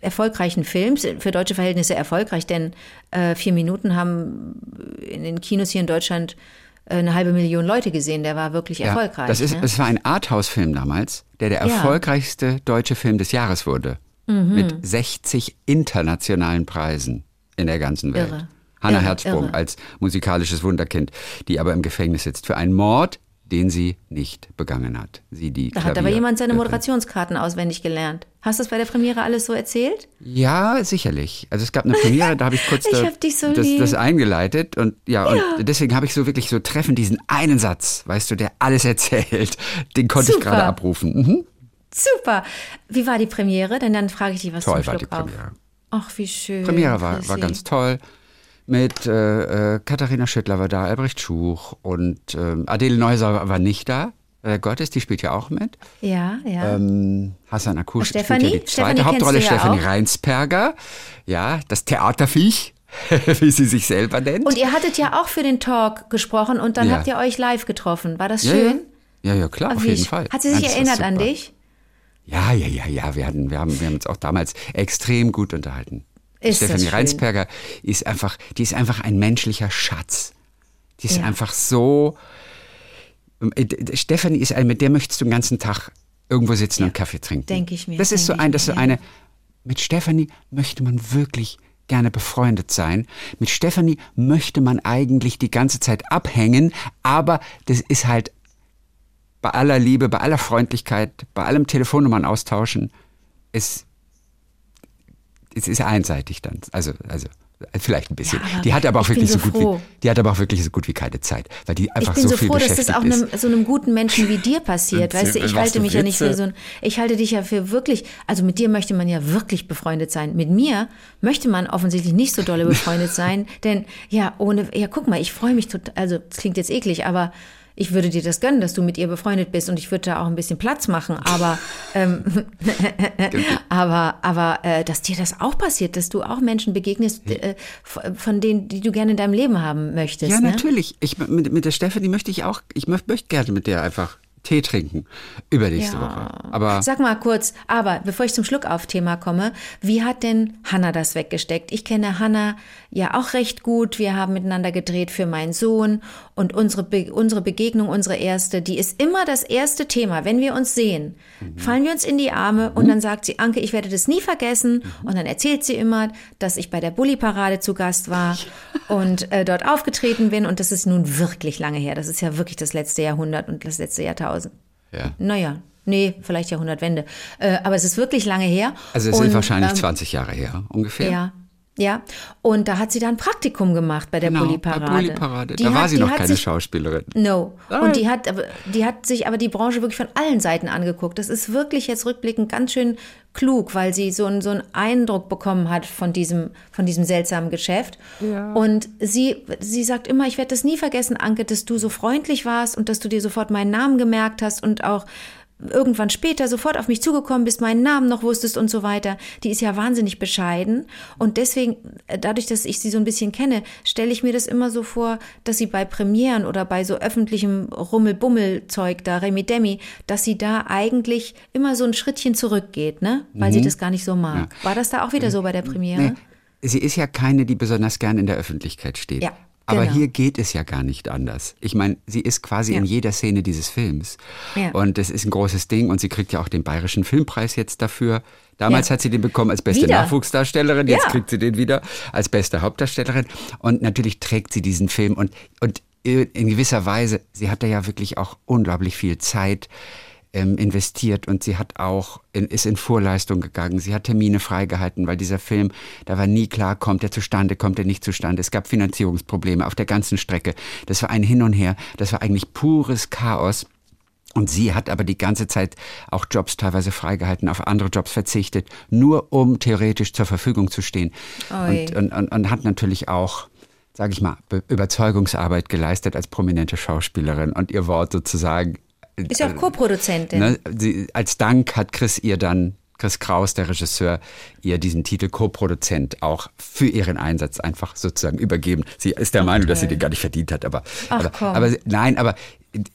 erfolgreichen Films, für deutsche Verhältnisse erfolgreich, denn äh, vier Minuten haben in den Kinos hier in Deutschland äh, eine halbe Million Leute gesehen. Der war wirklich erfolgreich. das ist, ne? es war ein Arthouse-Film damals, der der Ja. Mhm. erfolgreichste deutsche Film des Jahres wurde. Mit 60 internationalen Preisen in der ganzen Welt. Irre. Hanna Irre, Herzsprung irre. als musikalisches Wunderkind, die aber im Gefängnis sitzt für einen Mord, den sie nicht begangen hat. Sie die da hat aber Klavier- jemand seine Moderationskarten auswendig gelernt. Hast du das bei der Premiere alles so erzählt? Ja, sicherlich. Also es gab eine Premiere, da habe ich kurz Ich da, hab so das, das eingeleitet und ja, und deswegen habe ich so wirklich so treffend diesen einen Satz, weißt du, der alles erzählt, den konnte ich Super. gerade abrufen. Mhm. Super. Wie war die Premiere? Denn dann frage ich dich was Toll zum war Schluck die auf. Premiere. Ach, wie schön. Premiere war, war ganz toll. Mit äh, äh, Katharina Schüttler war da, Albrecht Schuch und ähm, Adele Neuser war nicht da. Äh, Gottes, die spielt ja auch mit. Ja, ja. Ähm, Hassan Akush spielt ja die zweite kennst Hauptrolle, ja Stefanie auch. Reinsperger. Ja, das Theaterviech, wie sie sich selber nennt. und ihr hattet ja auch für den Talk gesprochen und dann Ja. habt ihr euch live getroffen. War das schön? Ja, ja, ja klar, Aber auf jeden Fall. Hat sie sich Nein, erinnert an dich? Ja, ja, ja, ja. Wir, hatten, wir, haben, wir haben uns auch damals extrem gut unterhalten. Ist Stefanie. Reinsperger ist einfach, die ist einfach ein menschlicher Schatz. Die ist Ja. einfach so. Äh, Stefanie ist eine, mit der möchtest du den ganzen Tag irgendwo sitzen und Kaffee trinken. Denk ich mir, Das ist so ein, das ist so ja. eine. Mit Stefanie möchte man wirklich gerne befreundet sein. Mit Stefanie möchte man eigentlich die ganze Zeit abhängen, aber das ist halt bei aller Liebe, bei aller Freundlichkeit, bei allem Telefonnummern austauschen, es, es ist einseitig dann. Also, also vielleicht ein bisschen. Ja, die hat aber auch ich bin wirklich so so gut froh. wie, die hat aber auch wirklich so gut wie keine Zeit, weil die Ich einfach bin so, so, viel froh, dass beschäftigt das auch ist. einem, so einem guten Menschen wie dir passiert. Weißt du, ich halte mich ja nicht für Witze? so ein, ich halte dich ja für wirklich, also mit dir möchte man ja wirklich befreundet sein. Mit mir möchte man offensichtlich nicht so dolle befreundet sein, denn ja, ohne, ja, guck mal, ich freue mich total, also, das klingt jetzt eklig, aber ich würde dir das gönnen, dass du mit ihr befreundet bist und ich würde da auch ein bisschen Platz machen, aber, ähm, aber, aber, äh, dass dir das auch passiert, dass du auch Menschen begegnest, äh, von denen, die du gerne in deinem Leben haben möchtest. Ja, ne? natürlich. Ich, mit, mit der Stefanie möchte ich auch, ich möchte, möchte gerne mit der einfach Tee trinken. Übernächste Woche. Aber Sag mal kurz, aber bevor ich zum Schluckauf-Thema komme, wie hat denn Hanna das weggesteckt? Ich kenne Hanna ja auch recht gut. Wir haben miteinander gedreht für meinen Sohn und unsere, Be unsere Begegnung, unsere erste, die ist immer das erste Thema. Wenn wir uns sehen, fallen wir uns in die Arme und dann sagt sie, Anke, ich werde das nie vergessen. Und dann erzählt sie immer, dass ich bei der Bulli-Parade zu Gast war und äh, dort aufgetreten bin. Und das ist nun wirklich lange her. Das ist ja wirklich das letzte Jahrhundert und das letzte Jahrtausend. Ja. Naja, nee, vielleicht Jahrhundertwende. Äh, aber es ist wirklich lange her. Also es Und, sind wahrscheinlich ähm, 20 Jahre her, ungefähr. Ja. Ja, und da hat sie dann Praktikum gemacht bei der Genau, Bulli-Parade. bei Bulli-Parade. Die Da war hat- sie die noch keine sich, Schauspielerin. No. Ah. Und die hat, die hat sich aber die Branche wirklich von allen Seiten angeguckt. Das ist wirklich jetzt rückblickend ganz schön klug, weil sie so, einen- so einen Eindruck bekommen hat von diesem, von diesem seltsamen Geschäft. Und sie, sie sagt immer, ich werde das nie vergessen, Anke, dass du so freundlich warst und dass du dir sofort meinen Namen gemerkt hast und auch irgendwann später sofort auf mich zugekommen bist, meinen Namen noch wusstest und so weiter. Die ist ja wahnsinnig bescheiden. Und deswegen, äh, dadurch, dass ich sie so ein bisschen kenne, stelle ich mir das immer so vor, dass sie bei Premieren oder bei so öffentlichem Rummel-Bummel-Zeug da, Remi Demi, dass sie da eigentlich immer so ein Schrittchen zurückgeht, ne? Weil sie das gar nicht so mag. War das da auch wieder so bei der Premiere? Mhm. Nee, sie ist ja keine, die besonders gern in der Öffentlichkeit steht. Ja, Aber genau. hier geht es ja gar nicht anders. Ich meine, sie ist quasi Ja. in jeder Szene dieses Films. Ja. Und das ist ein großes Ding und sie kriegt ja auch den Bayerischen Filmpreis jetzt dafür. Damals Ja. hat sie den bekommen als beste Wieder. Nachwuchsdarstellerin, jetzt kriegt sie den wieder als beste Hauptdarstellerin. Und natürlich trägt sie diesen Film und, und in gewisser Weise, sie hat da ja wirklich auch unglaublich viel Zeit ähm, investiert und sie hat auch in, ist in Vorleistung gegangen. Sie hat Termine freigehalten, weil dieser Film, da war nie klar, kommt er zustande, kommt er nicht zustande. Es gab Finanzierungsprobleme auf der ganzen Strecke. Das war ein Hin und Her. Das war eigentlich pures Chaos. Und sie hat aber die ganze Zeit auch Jobs teilweise freigehalten, auf andere Jobs verzichtet, nur um theoretisch zur Verfügung zu stehen. Und, und, und, und, hat natürlich auch, sage ich mal, Überzeugungsarbeit geleistet als prominente Schauspielerin und ihr Wort sozusagen. Ist ja auch Co-Produzentin. Ne, als Dank hat Chris ihr dann Chris Kraus, der Regisseur, ihr diesen Titel Co-Produzent auch für ihren Einsatz einfach sozusagen übergeben. Sie ist der Meinung, toll. dass sie den gar nicht verdient hat, aber, Ach, aber, aber nein, aber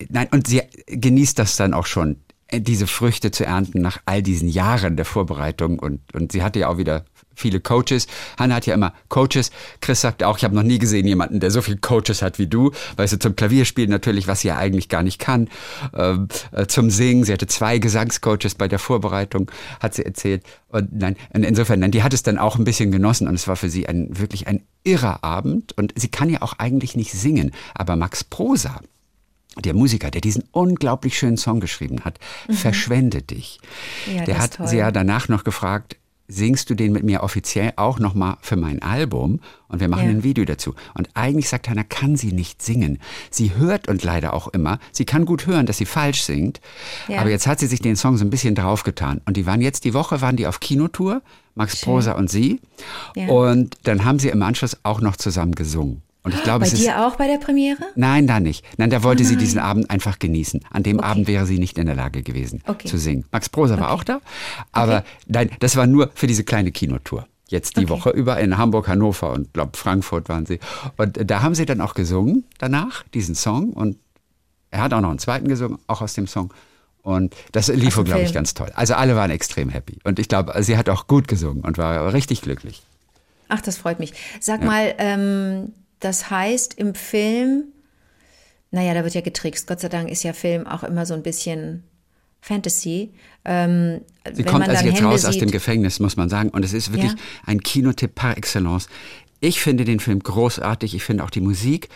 nein, und sie genießt das dann auch schon, diese Früchte zu ernten nach all diesen Jahren der Vorbereitung und, und sie hatte ja auch wieder viele Coaches. Hanna hat ja immer Coaches. Chris sagt auch, ich habe noch nie gesehen jemanden, der so viele Coaches hat wie du. Weißt du, zum Klavierspielen natürlich, was sie ja eigentlich gar nicht kann. Ähm, äh, zum Singen, sie hatte zwei Gesangscoaches bei der Vorbereitung, hat sie erzählt. Und nein, insofern, nein, die hat es dann auch ein bisschen genossen und es war für sie ein wirklich ein irrer Abend. Und sie kann ja auch eigentlich nicht singen, aber Max Prosa, der Musiker, der diesen unglaublich schönen Song geschrieben hat, mhm. Verschwende dich. Ja, der hat sie ja danach noch gefragt, singst du den mit mir offiziell auch nochmal für mein Album und wir machen ja. ein Video dazu. Und eigentlich sagt Hannah, kann sie nicht singen. Sie hört und leider auch immer, sie kann gut hören, dass sie falsch singt, ja. aber jetzt hat sie sich den Song so ein bisschen draufgetan. Und die waren jetzt die Woche, waren die auf Kinotour, Max Schön. Prosa und sie. Ja. Und dann haben sie im Anschluss auch noch zusammen gesungen. Und ich glaube, bei dir ist, auch bei der Premiere? Nein, da nicht. Nein, da wollte oh sie diesen Abend einfach genießen. An dem okay. Abend wäre sie nicht in der Lage gewesen okay. zu singen. Max Prosa okay. war auch da, aber nein, das war nur für diese kleine Kinotour. Jetzt die Woche über in Hamburg, Hannover und glaube Frankfurt waren sie. Und da haben sie dann auch gesungen danach diesen Song und er hat auch noch einen zweiten gesungen, auch aus dem Song. Und das lief, glaube ich, ganz toll. Also alle waren extrem happy. Und ich glaube, sie hat auch gut gesungen und war richtig glücklich. Ach, das freut mich. Sag ja. mal, ähm, das heißt, im Film, naja, da wird ja getrickst. Gott sei Dank ist ja Film auch immer so ein bisschen Fantasy. Ähm, Sie kommt also jetzt Hände raus sieht, aus dem Gefängnis, muss man sagen. Und es ist wirklich ja? ein Kinotipp par excellence. Ich finde den Film großartig. Ich finde auch die Musik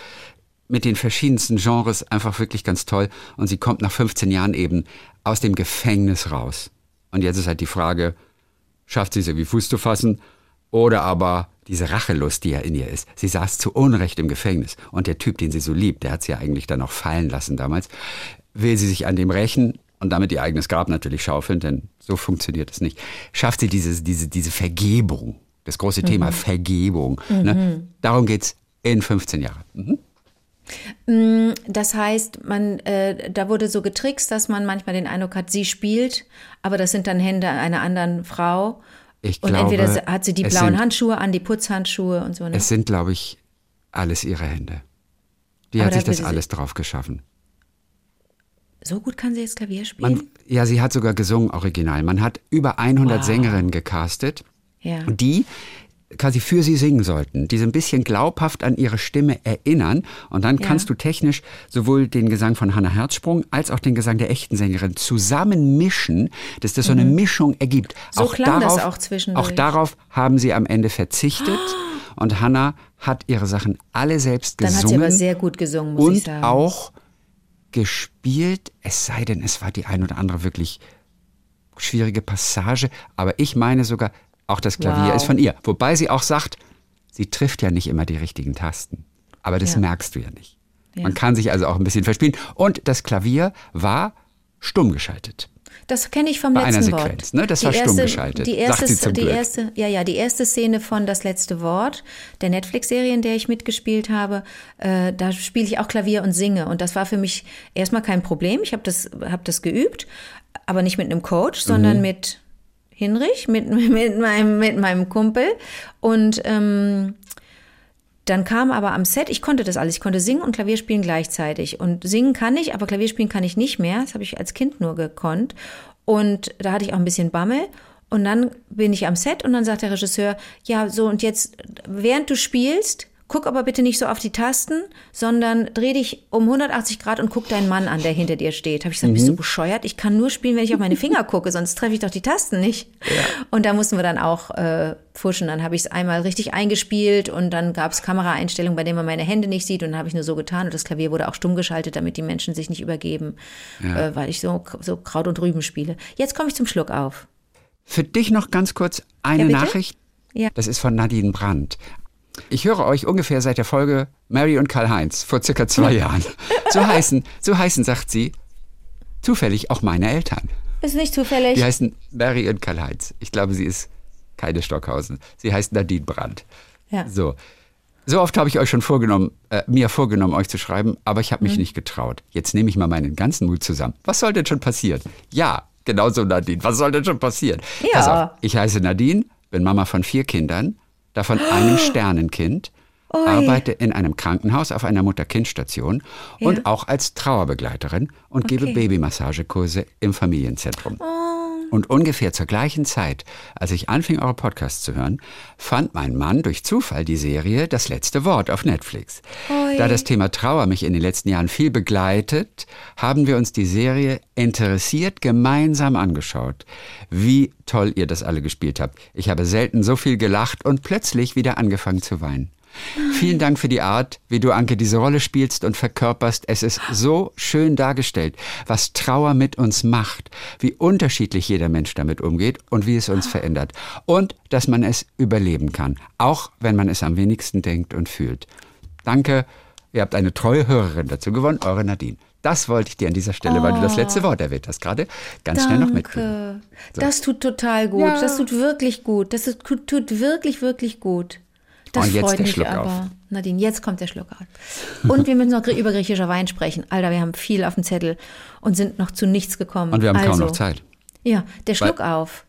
mit den verschiedensten Genres einfach wirklich ganz toll. Und sie kommt nach 15 Jahren eben aus dem Gefängnis raus. Und jetzt ist halt die Frage, schafft sie es irgendwie Fuß zu fassen? Oder aber diese Rachelust, die ja in ihr ist. Sie saß zu Unrecht im Gefängnis. Und der Typ, den sie so liebt, der hat sie ja eigentlich dann auch fallen lassen damals, will sie sich an dem rächen und damit ihr eigenes Grab natürlich schaufeln, denn so funktioniert es nicht. Schafft sie diese, diese, diese Vergebung, das große mhm. Thema Vergebung. Ne? Mhm. Ne? Darum geht's in 15 Jahren. Mhm. Mm, das heißt, man, äh, da wurde so getrickst, dass man manchmal den Eindruck hat, sie spielt, aber das sind dann Hände einer anderen Frau. Ich und glaube, entweder hat sie die blauen sind, Handschuhe an, die Putzhandschuhe und so. Ne? Es sind, glaube ich, alles ihre Hände. Die Aber hat sich das alles drauf geschaffen. So gut kann sie jetzt Klavier spielen? Man, ja, sie hat sogar gesungen, original. Man hat über 100 wow. Sängerinnen gecastet, ja. die quasi für sie singen sollten, die so ein bisschen glaubhaft an ihre Stimme erinnern. Und dann ja. kannst du technisch sowohl den Gesang von Hannah Herzsprung als auch den Gesang der echten Sängerin zusammen mischen, dass das so eine mhm. Mischung ergibt. So auch klang darauf, das auch zwischendurch. Auch darauf haben sie am Ende verzichtet. Und Hannah hat ihre Sachen alle selbst gesungen. Dann hat sie aber sehr gut gesungen, muss und ich sagen. Und auch gespielt, es sei denn, es war die ein oder andere wirklich schwierige Passage. Aber ich meine sogar, auch das Klavier wow. ist von ihr. Wobei sie auch sagt, sie trifft ja nicht immer die richtigen Tasten. Aber das ja. merkst du ja nicht. Ja. Man kann sich also auch ein bisschen verspielen. Und das Klavier war stumm geschaltet. Das kenne ich vom Bei letzten einer Sequenz, Wort. Ne? Das die war erste, stumm geschaltet. Die erste, sagt sie zum die Glück. erste, ja, ja, die erste szene von Das letzte Wort, der Netflix-Serie, in der ich mitgespielt habe, äh, da spiele ich auch Klavier und singe. Und das war für mich erstmal kein Problem. Ich habe das, hab das geübt, aber nicht mit einem Coach, sondern mhm. mit Hinrich, mit, mit, meinem, mit meinem Kumpel. Und ähm, dann kam aber am Set, ich konnte das alles, ich konnte singen und Klavier spielen gleichzeitig. Und singen kann ich, aber Klavier spielen kann ich nicht mehr. Das habe ich als Kind nur gekonnt. Und da hatte ich auch ein bisschen Bammel. Und dann bin ich am Set und dann sagt der Regisseur, ja, so und jetzt, während du spielst, Guck aber bitte nicht so auf die Tasten, sondern dreh dich um 180 Grad und guck deinen Mann an, der hinter dir steht. Habe ich gesagt, mhm. bist du mhm. bescheuert? Ich kann nur spielen, wenn ich auf meine Finger gucke, sonst treffe ich doch die Tasten nicht. Ja. Und da mussten wir dann auch äh, pfuschen. Dann habe ich es einmal richtig eingespielt und dann gab es Kameraeinstellungen, bei denen man meine Hände nicht sieht. Und dann habe ich nur so getan und das Klavier wurde auch stumm geschaltet, damit die Menschen sich nicht übergeben, ja. äh, weil ich so, so Kraut und Rüben spiele. Jetzt komme ich zum Schluck auf. Für dich noch ganz kurz eine ja, Nachricht. Ja. Das ist von Nadine Brandt. Ich höre euch ungefähr seit der Folge Mary und Karl-Heinz vor circa zwei Jahren. So heißen, so heißen, sagt sie, zufällig auch meine Eltern. Ist nicht zufällig. Die heißen Mary und Karl-Heinz. Ich glaube, sie ist keine Stockhausen. Sie heißt Nadine Brandt. Ja. So. So oft habe ich euch schon vorgenommen, äh, mir vorgenommen, euch zu schreiben, aber ich habe Mhm. mich nicht getraut. Jetzt nehme ich mal meinen ganzen Mut zusammen. Was soll denn schon passieren? Ja, genauso Nadine. Was soll denn schon passieren? Ja. Pass auf, ich heiße Nadine, bin Mama von vier Kindern, davon einem Sternenkind, Ui. arbeite in einem Krankenhaus auf einer Mutter-Kind-Station Ja. und auch als Trauerbegleiterin und gebe Okay. Babymassagekurse im Familienzentrum. Und ungefähr zur gleichen Zeit, als ich anfing, eure Podcasts zu hören, fand mein Mann durch Zufall die Serie Das letzte Wort auf Netflix. Ui. Da das Thema Trauer mich in den letzten Jahren viel begleitet, haben wir uns die Serie interessiert gemeinsam angeschaut. Wie toll ihr das alle gespielt habt. Ich habe selten so viel gelacht und plötzlich wieder angefangen zu weinen. Vielen Dank für die Art, wie du, Anke, diese Rolle spielst und verkörperst. Es ist so schön dargestellt, was Trauer mit uns macht, wie unterschiedlich jeder Mensch damit umgeht und wie es uns verändert. Und dass man es überleben kann, auch wenn man es am wenigsten denkt und fühlt. Danke, ihr habt eine treue Hörerin dazu gewonnen, eure Nadine. Das wollte ich dir an dieser Stelle, weil du das letzte Wort erwähnt hast, gerade ganz schnell noch mitgeben. Danke. Das tut total gut. Das tut wirklich gut. Das tut wirklich, wirklich gut. Das Und freut mich aber. auf. Nadine, jetzt kommt der Schluck auf. Und wir müssen noch über griechischer Wein sprechen. Alter, wir haben viel auf dem Zettel und sind noch zu nichts gekommen. Und wir haben also, kaum noch Zeit. Ja, der Schluck auf.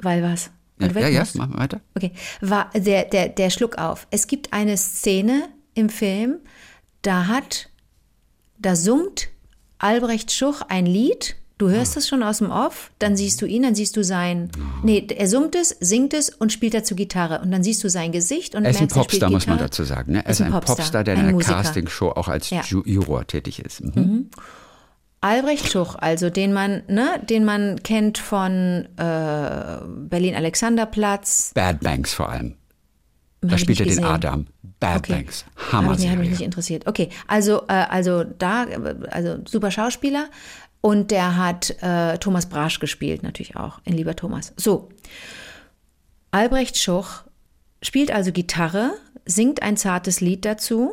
Weil was? Ja, Weil ja, ja, musst. mach weiter. Okay, war der, der, der Schluck auf. Es gibt eine Szene im Film, da hat, da summt Albrecht Schuch ein Lied. Du hörst es schon aus dem Off, dann siehst du ihn, dann siehst du sein. Nee, er summt es, singt es und spielt dazu Gitarre. Und dann siehst du sein Gesicht und Er ist ein merkst, er spielt Popstar, muss man dazu sagen. Ne? Er Ist ein ein Popstar, Popstar, der in ein einer. Castingshow auch als Ja. Ju Juror tätig ist. Mhm. Albrecht Schuch, also den man, ne, den man kennt von äh, Berlin Alexanderplatz. Bad Banks vor allem. Hab Da ich spielt er den. Adam. Bad Okay. Banks. Hab ich, Hammer hat mich nicht interessiert. Okay, also, äh, also da, also super Schauspieler. Und der hat äh, Thomas Brasch gespielt, natürlich auch, in Lieber Thomas. So, Albrecht Schuch spielt also Gitarre, singt ein zartes Lied dazu.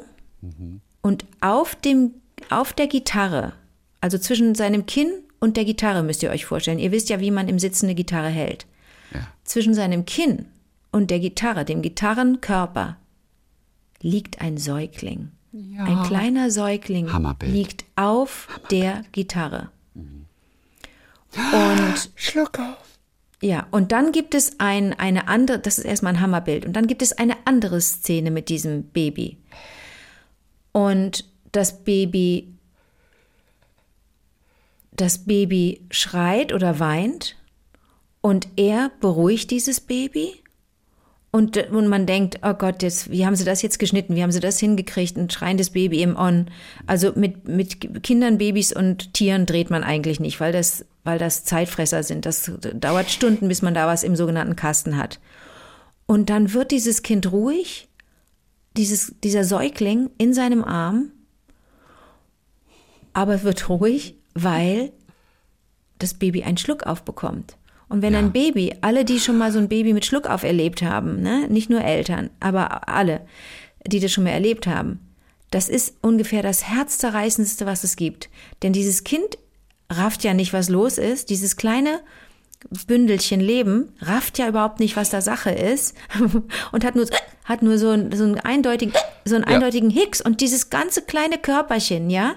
Und auf, dem, auf der Gitarre, also zwischen seinem Kinn und der Gitarre müsst ihr euch vorstellen. Ihr wisst ja, wie man im Sitzen eine Gitarre hält. Ja. Zwischen seinem Kinn und der Gitarre, dem Gitarrenkörper, liegt ein Säugling. Ein kleiner Säugling Hammerbild. liegt auf der Gitarre. Und Schluck auf. ja, und dann gibt es ein, eine andere, das ist erstmal ein Hammerbild, und dann gibt es eine andere Szene mit diesem Baby. Und das Baby, das Baby schreit oder weint und er beruhigt dieses Baby. Und, und man denkt, oh Gott, jetzt, wie haben sie das jetzt geschnitten? Wie haben sie das hingekriegt? Ein schreiendes Baby im On. Also mit, mit Kindern, Babys und Tieren dreht man eigentlich nicht, weil das, weil das Zeitfresser sind. Das dauert Stunden, bis man da was im sogenannten Kasten hat. Und dann wird dieses Kind ruhig, dieses, dieser Säugling in seinem Arm, aber wird ruhig, weil das Baby einen Schluck aufbekommt. Und wenn Ja. ein Baby, alle, die schon mal so ein Baby mit Schluckauf erlebt haben, ne? nicht nur Eltern, aber alle, die das schon mal erlebt haben, das ist ungefähr das Herzzerreißendste, was es gibt. Denn dieses Kind rafft ja nicht, was los ist. Dieses kleine Bündelchen Leben rafft ja überhaupt nicht, was da Sache ist und hat nur, hat nur so, einen- so einen eindeutigen, so einen Ja. eindeutigen Hicks und dieses ganze kleine Körperchen, ja,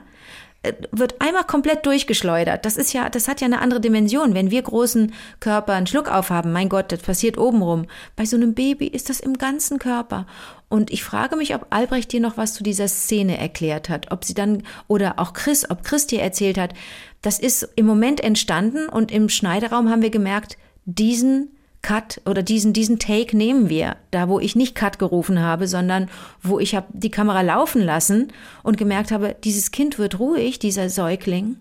wird einmal komplett durchgeschleudert. Das ist ja, das hat ja eine andere Dimension. Wenn wir großen Körper einen Schluck aufhaben, mein Gott, das passiert obenrum. Bei so einem Baby ist das im ganzen Körper. Und ich frage mich, ob Albrecht dir noch was zu dieser Szene erklärt hat, ob sie dann, oder auch Chris, ob Chris dir erzählt hat, das ist im Moment entstanden und im Schneideraum haben wir gemerkt, diesen Cut oder diesen, diesen Take nehmen wir. Da, wo ich nicht Cut gerufen habe, sondern wo ich habe die Kamera laufen lassen und gemerkt habe, dieses Kind wird ruhig, dieser Säugling.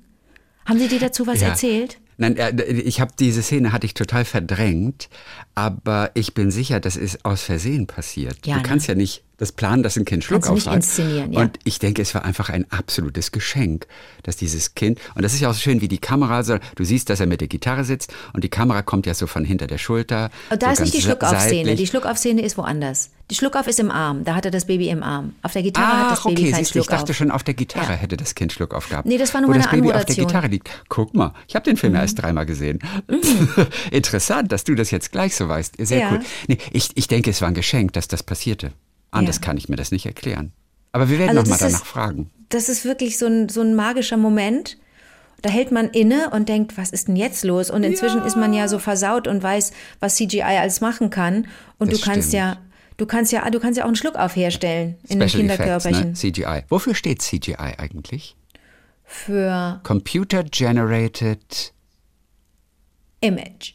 Haben Sie dir dazu was Ja. erzählt? Nein, äh, ich habe diese Szene hatte ich total verdrängt, aber ich bin sicher, das ist aus Versehen passiert. Ja, du ne? kannst ja nicht das planen, dass ein Kind Schluck Kannst du nicht aufhat. inszenieren, ja. Und ich denke, es war einfach ein absolutes Geschenk, dass dieses Kind und das ist ja auch so schön, wie die Kamera so. Du siehst, dass er mit der Gitarre sitzt und die Kamera kommt ja so von hinter der Schulter. Da so ist nicht die Schluckaufszene. Die Schluckaufszene ist woanders. Die Schluckauf ist im Arm, da hat er das Baby im Arm. Auf der Gitarre hat das Ach, Baby okay, keinen siehst du, ich dachte schon, auf der Gitarre Ja. hätte das Kind Schluckauf gehabt. Nee, das war nur Wo meine das Baby auf der. Mhm. Gitarre liegt. Guck mal, ich habe den Film erst dreimal gesehen. Interessant, dass du das jetzt gleich so weißt. Sehr Ja. cool. Nee, ich, ich denke, es war ein Geschenk, dass das passierte. Anders Ja. kann ich mir das nicht erklären. Aber wir werden Also noch mal das ist- danach fragen. das ist wirklich so ein, so ein magischer Moment. Da hält man inne und denkt, was ist denn jetzt los? Und inzwischen ist man ja so versaut und weiß, was CGI alles machen kann. Und Das du kannst stimmt. ja, du kannst ja, du kannst ja auch einen Schluck aufherstellen in den Special Effects, Kinderkörperchen. ne? CGI. Wofür steht CGI eigentlich? Für Computer Generated Image.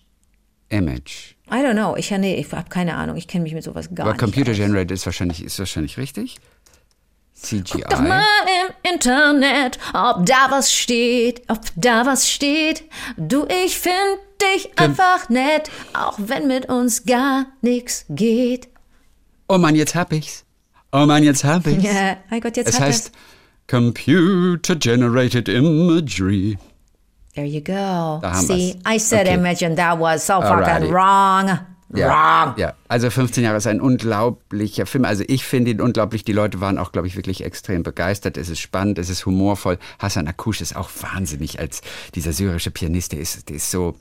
Image. I don't know. Ich, nee, ich habe keine Ahnung. Ich kenne mich mit sowas gar Aber nicht. Computer aus. Generated ist wahrscheinlich, ist wahrscheinlich richtig. CGI. Doch mal im Internet, ob da was steht, ob da was steht. Du, ich find dich einfach nett, auch wenn mit uns gar nichts geht. Oh Mann, jetzt hab ich's. Oh Mann, jetzt hab ich's. Ja, mein Gott, jetzt es hat heißt Computer Generated Imagery. There you go. Da haben See, wir's. I said Okay. imagine that was so Alrighty. fucking wrong. Ja, Wrong. ja, also 15 Jahre ist ein unglaublicher Film. Also ich finde ihn unglaublich. Die Leute waren auch, glaube ich, wirklich extrem begeistert. Es ist spannend, es ist humorvoll. Hassan Akush ist auch wahnsinnig als dieser syrische Pianist. Der ist, der ist so,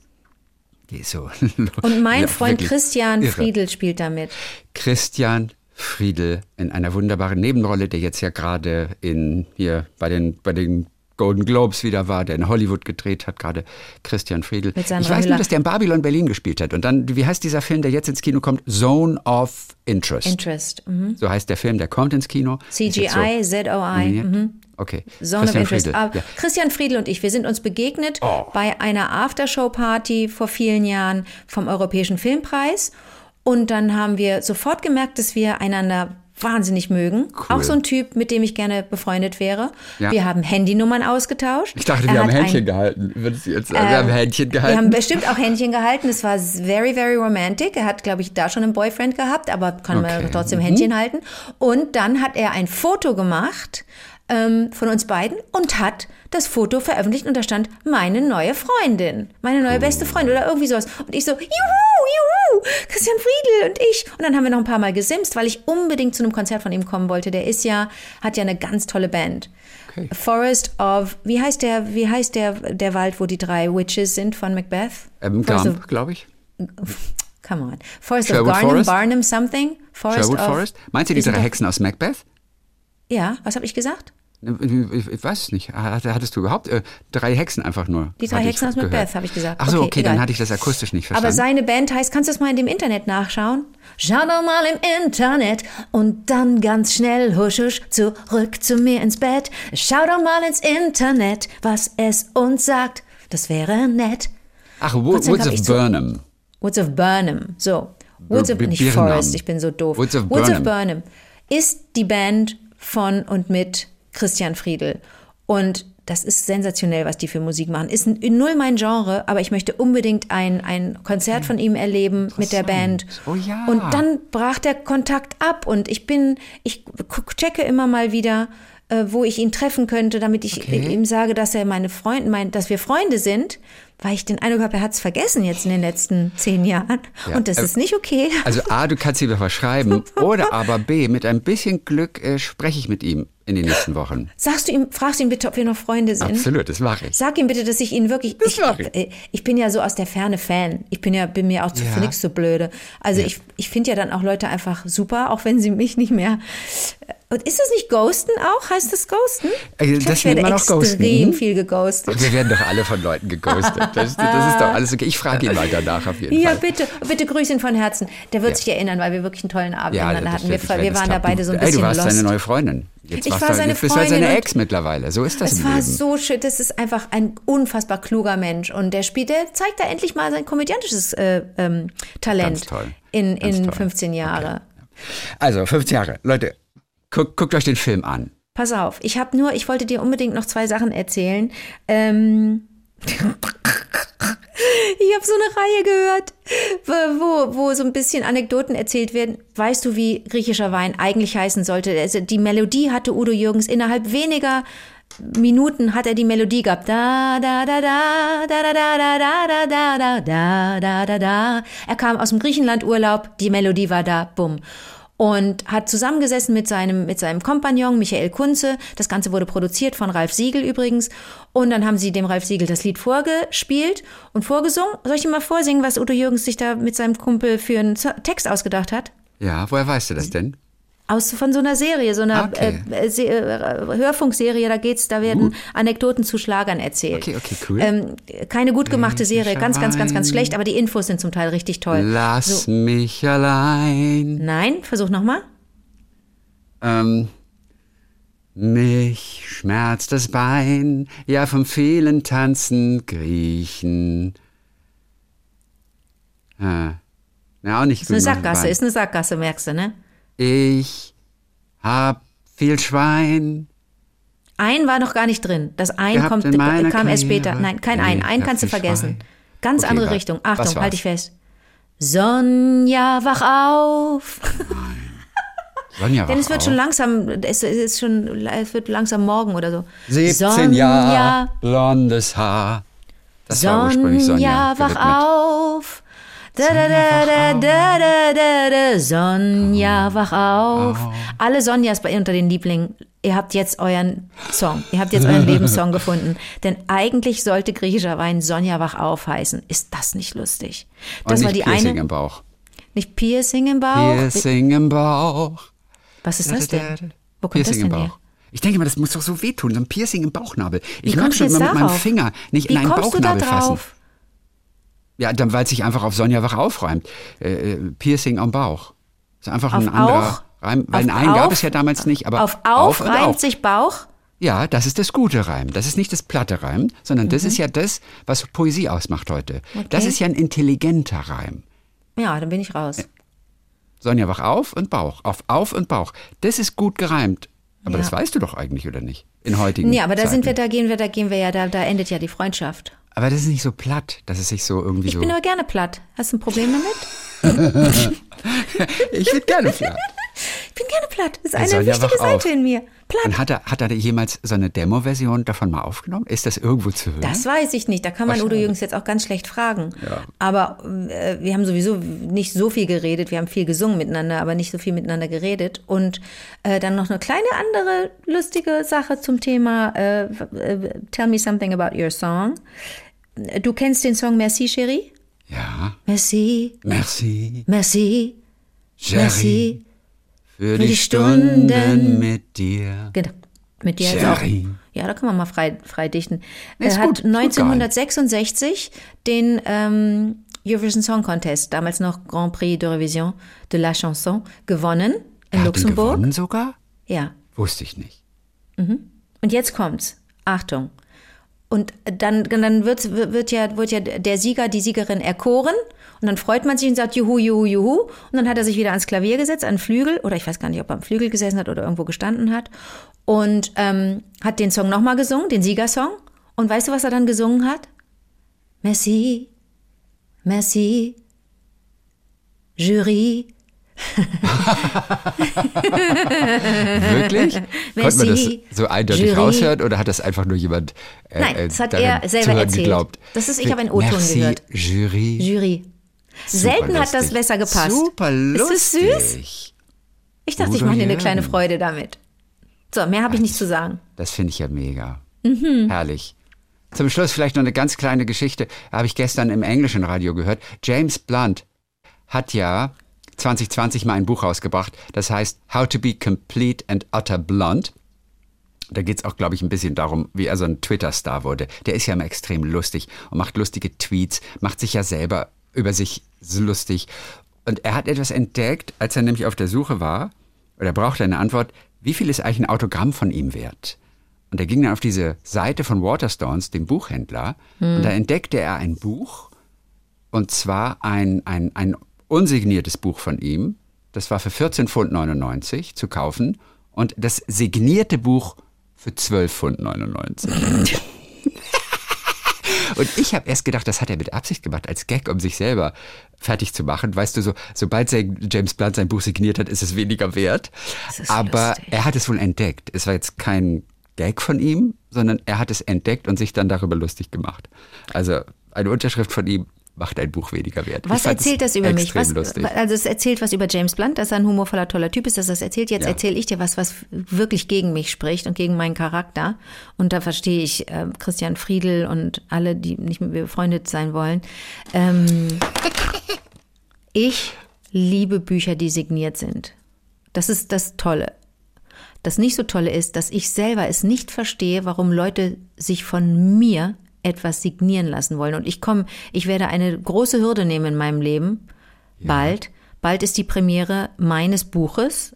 so. Und mein Ja, Freund Christian irre. Friedel spielt damit. Christian Friedel in einer wunderbaren Nebenrolle, der jetzt ja gerade in hier bei den bei den Golden Globes wieder war, der in Hollywood gedreht hat, gerade Christian Friedel. Ich weiß Hüller. nur, dass der in Babylon Berlin gespielt hat. Und dann, wie heißt dieser Film, der jetzt ins Kino kommt? Zone of Interest. Interest. Mhm. so heißt der Film, der kommt ins Kino. CGI, ZOI. nominiert. Mhm. Okay. Zone of Christian Interest. Friedel. Aber Ja. Christian Friedel und ich, wir sind uns begegnet Oh. bei einer Aftershow-Party vor vielen Jahren vom Europäischen Filmpreis. Und dann haben wir sofort gemerkt, dass wir einander wahnsinnig mögen. Auch so ein Typ, mit dem ich gerne befreundet wäre. Ja. Wir haben Handynummern ausgetauscht. Ich dachte, Er wir haben hat ein- Händchen gehalten. Jetzt sagen, wir haben Händchen Wir haben gehalten. bestimmt auch Händchen gehalten. Es war very, very romantic. Er hat, glaube ich, da schon einen Boyfriend gehabt, aber kann Okay. Mhm. man trotzdem Händchen halten. Und dann hat er ein Foto gemacht ähm, von uns beiden und hat das Foto veröffentlicht und da stand meine neue Freundin, meine neue beste Freundin oder irgendwie sowas. Und ich so, juhu, juhu, Christian Friedel und ich. Und dann haben wir noch ein paar Mal gesimst, weil ich unbedingt zu einem Konzert von ihm kommen wollte. Der ist ja, hat ja eine ganz tolle Band. Okay. Forest of, wie heißt der, wie heißt der, der Wald, wo die drei Witches sind von Macbeth? Ähm, Gump, glaube ich. come on. Forest Sherwood of Garnham, Forest? Barnum something? Forest Sherwood of, Forest. Meinst du die drei Hexen aus Macbeth? Ja, was habe ich gesagt? Ich, ich weiß es nicht. Hat- Hattest du überhaupt äh, drei Hexen einfach nur? Die drei Hexen aus. Macbeth, habe ich gesagt. Ach so, Okay, okay, dann hatte ich das akustisch nicht Aber verstanden. seine Band heißt, kannst du das mal in dem Internet nachschauen? Schau doch mal im Internet und dann ganz schnell husch husch zurück zu mir ins Bett. Schau doch mal ins Internet, was es uns sagt. Das wäre nett. Ach, Wo- Woods of Burnham. Woods of Burnham. So. Woods of, nicht. Forest, ich bin so doof. Woods of Woods Burnham. of Burnham ist die Band von und mit Christian Friedel. Und das ist sensationell, was die für Musik machen. Ist null mein Genre, aber ich möchte unbedingt ein, ein Konzert von ihm erleben mit der Band. Oh ja. Und dann brach der Kontakt ab und ich bin, ich checke immer mal wieder, äh, wo ich ihn treffen könnte, damit ich Okay. ihm sage, dass er meine Freunde, mein, dass wir Freunde sind, weil ich den Eindruck habe, er hat es vergessen jetzt in den letzten zehn Jahren. Ja, Und das äh, ist nicht okay. Also A, du kannst ihm was schreiben. Oder aber B, mit ein bisschen Glück äh, spreche ich mit ihm in den nächsten Wochen. Sagst du ihm, fragst du ihn bitte, ob wir noch Freunde sind? Absolut, das mache ich. Sag ihm bitte, dass ich ihn wirklich. Das ich, mach ich. äh, ich bin ja so aus der Ferne Fan. Ich bin ja, bin mir auch zu, Ja. nichts so blöde. Also ich, ich finde ja dann auch Leute einfach super, auch wenn sie mich nicht mehr. Und ist das nicht Ghosten auch? Heißt das Ghosten? Äh, Ich, glaub, das ich werde nennt man auch Ghosten. extrem Mhm. viel geghostet. Wir werden doch alle von Leuten geghostet. Das, das ist doch alles okay. Ich frage ihn mal danach auf jeden Ja, Fall. bitte, bitte grüß ihn von Herzen. Der wird Ja. sich erinnern, weil wir wirklich einen tollen Abend Ja, hatten. Wir, wir waren da beide so ein Ey, bisschen du warst lost. seine neue Freundin. Jetzt Ich war seine halt Freundin seine Ex mittlerweile. So ist das Es war Leben. so schön, das ist einfach ein unfassbar kluger Mensch und der spielt, der zeigt da endlich mal sein komödiantisches äh, ähm, Talent Ganz toll. in, Ganz in toll. 15 Jahre. Also, 15 Jahre. Leute, guckt, guckt euch den Film an. Pass auf, ich habe nur, ich wollte dir unbedingt noch zwei Sachen erzählen. Ähm, ich habe so eine Reihe gehört, wo, wo so ein bisschen Anekdoten erzählt werden. Weißt du, wie griechischer Wein eigentlich heißen sollte? Also die Melodie hatte Udo Jürgens innerhalb weniger Minuten hat er die Melodie gehabt. Da, da, da, da, da, da, da, da, da, da, da, da, da, da, da. Er kam aus dem Griechenland-Urlaub, die Melodie war da, bumm. Und hat zusammengesessen mit seinem, mit seinem Kompagnon Michael Kunze. Das Ganze wurde produziert von Ralf Siegel übrigens. Und dann haben sie dem Ralf Siegel das Lied vorgespielt und vorgesungen. Soll ich dir mal vorsingen, was Udo Jürgens sich da mit seinem Kumpel für einen Text ausgedacht hat? Ja, woher weißt du das denn? Aus von so einer Serie, so einer Okay. äh, Se äh, Hörfunkserie, da geht's, da werden Anekdoten zu Schlagern erzählt. Okay, okay, cool. Ähm, keine gut gemachte Serie, ganz, ganz, ganz, ganz schlecht, aber die Infos sind zum Teil richtig toll. Lass mich allein. Nein, versuch nochmal. Ähm, mich schmerzt das Bein, ja vom vielen Tanzen kriechen. Ah, na, auch nicht Ist eine gut gemacht, Sackgasse, Bein. ist eine Sackgasse, merkst du, ne? Ich hab viel Schwein. Ein war noch gar nicht drin. Das Ein kommt, kam erst Karriere. später. Nein, kein Ein. Ich Ein hab kannst du vergessen. Schwein. Ganz Okay, andere wa- Richtung. Achtung, war's? halt dich fest. Sonja, wach auf. Sonja, Denn es wird auf. schon langsam, es ist schon, es wird langsam morgen oder so. 17 Sonja, Jahre, blondes Haar. Das war ursprünglich Sonja. Sonja, wach gewidmet. auf. Da, da, da, da, da, da, da. Sonja, wach auf. Alle Sonjas bei unter den Lieblingen, ihr habt jetzt euren Song. Ihr habt jetzt euren Lebenssong gefunden. Denn eigentlich sollte griechischer Wein Sonja, wach auf heißen. Ist das nicht lustig? Das Und war die Piercing eine. im Bauch. Nicht Piercing im Bauch? Piercing im Bauch. Was ist das denn? Wo kommt das Piercing denn im her? Bauch. Ich denke mal, das muss doch so wehtun, so ein Piercing im Bauchnabel. Ich mag schon immer mit meinem? Finger nicht Wie in einen kommst du da Bauchnabel fassen. Ja, dann, weil es sich einfach auf Sonja wach aufreimt. Äh, äh, Piercing am Bauch. ist einfach ein Auf anderer Auch? Reim. Weil Auf einen gab Auf? es ja damals nicht, aber Auf auf, und reimt auf. sich Bauch? Ja, das ist das gute Reim. Das ist nicht das platte Reim, sondern Mhm. das ist ja das, was Poesie ausmacht heute. Das ist ja ein intelligenter Reim. Ja, dann bin ich raus. Sonja wach auf und Bauch. Auf auf und Bauch. Das ist gut gereimt. Aber Ja. das weißt du doch eigentlich, oder nicht? In heutigen Ja, aber da sind wir, Zeiten. da gehen wir, da gehen wir ja, da, da endet ja die Freundschaft. Aber das ist nicht so platt, dass es sich so irgendwie Ich so. bin aber gerne platt. Hast du ein Problem damit? ich bin gerne platt. Ich bin gerne platt. Das ist eine wichtige wach auf. Seite in mir. Platt. Und hat er, hat er jemals so eine Demo-Version davon mal aufgenommen? Ist das irgendwo zu hören? Das weiß ich nicht. Da kann man Udo. Jürgens jetzt auch ganz schlecht fragen. Ja. Aber äh, wir haben sowieso nicht so viel geredet. Wir haben viel gesungen miteinander, aber nicht so viel miteinander geredet. Und äh, dann noch eine kleine andere lustige Sache zum Thema äh, äh, Tell me something about your song. Du kennst den Song Merci, Chérie? ja. Merci, Merci, merci, Jerry, merci. Für die die Stunden Stunden mit dir. Genau. Mit dir jetzt auch. Ja, da kann man mal frei, frei dichten. Er hat gut, ist gut 1966 den ähm, Eurovision Song Contest, damals noch Grand Prix d'Eurovision de la Chanson, gewonnen in Er hat Luxemburg. gewonnen sogar? Ja. Wusste ich nicht. Und jetzt kommt's. Achtung. Und dann, dann wird, wird, ja, wird ja der Sieger, die Siegerin erkoren. Und dann freut man sich und sagt Juhu, Juhu, Juhu. Und dann hat er sich wieder ans Klavier gesetzt, an Flügel. Oder ich weiß gar nicht, ob er am Flügel gesessen hat oder irgendwo gestanden hat. Und ähm, hat den Song nochmal gesungen, den Siegersong. Und weißt du, was er dann gesungen hat? Merci, merci, Jury. Wirklich? Konnte man das Merci, so eindeutig Jury. raushören oder hat das einfach nur jemand äh, Nein, äh, das hat er selber erzählt. geglaubt? Das ist- ich habe einen O-Ton Merci, gehört. Jury. Jury. Selten hat das besser gepasst. Super Ist lustig. es süß? Ich dachte, ich Udo mache dir eine kleine. Freude damit. So, mehr habe ich nicht zu sagen. Das finde ich ja mega. Mhm. Herrlich. Zum Schluss vielleicht noch eine ganz kleine Geschichte. Habe ich gestern im englischen Radio gehört. James Blunt hat ja 2020 mal ein Buch rausgebracht. Das heißt How to be Complete and Utter Blunt. Da geht es auch, glaube ich, ein bisschen darum, wie er so ein Twitter-Star wurde. Der ist ja immer extrem lustig und macht lustige Tweets, macht sich ja selber über sich lustig. Und er hat etwas entdeckt, als er nämlich auf der Suche war, oder er brauchte eine Antwort, wie viel ist eigentlich ein Autogramm von ihm wert? Und er ging dann auf diese Seite von Waterstones, dem Buchhändler, und da entdeckte er ein Buch, und zwar ein, ein, ein unsigniertes Buch von ihm. Das war für 14,99 Pfund zu kaufen. Und das signierte Buch für 12,99 Pfund. Und ich habe erst gedacht, das hat er mit Absicht gemacht, als Gag, um sich selber fertig zu machen. Weißt du, so, sobald James Blunt sein Buch signiert hat, ist es weniger wert. Aber lustig. er hat es wohl entdeckt. Es war jetzt kein Gag von ihm, sondern er hat es entdeckt und sich dann darüber lustig gemacht. Also eine Unterschrift von ihm macht ein Buch weniger wert. Was erzählt das über mich? Was, lustig. also es erzählt was über James Blunt, dass er ein humorvoller, toller Typ ist, dass er das erzählt. Jetzt Ja. erzähle ich dir was, was wirklich gegen mich spricht und gegen meinen Charakter. Und da verstehe ich äh, Christian Friedel und alle, die nicht mit mir befreundet sein wollen. Ähm, ich liebe Bücher, die signiert sind. Das ist das Tolle. Das nicht so Tolle ist, dass ich selber es nicht verstehe, warum Leute sich von mir etwas signieren lassen wollen. Und ich komme, ich werde eine große Hürde nehmen in meinem Leben. Bald. Bald ist die Premiere meines Buches.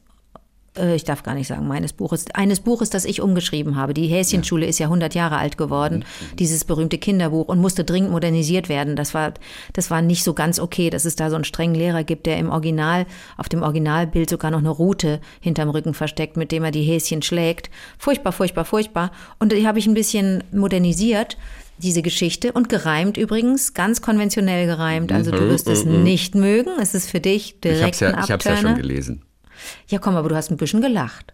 Äh, Ich darf gar nicht sagen meines Buches. Eines Buches, das ich umgeschrieben habe. Die Häschenschule ist ja 100 Jahre alt geworden. Dieses berühmte Kinderbuch und musste dringend modernisiert werden. Das war, das war nicht so ganz okay, dass es da so einen strengen Lehrer gibt, der im Original, auf dem Originalbild sogar noch eine Rute hinterm Rücken versteckt, mit dem er die Häschen schlägt. Furchtbar, furchtbar, furchtbar. Und die habe ich ein bisschen modernisiert diese Geschichte und gereimt übrigens, ganz konventionell gereimt. Also du wirst es nicht mögen. Es ist für dich Ich direkt hab's ja, ein ich hab's ja schon gelesen. Ja, komm, aber du hast ein bisschen gelacht.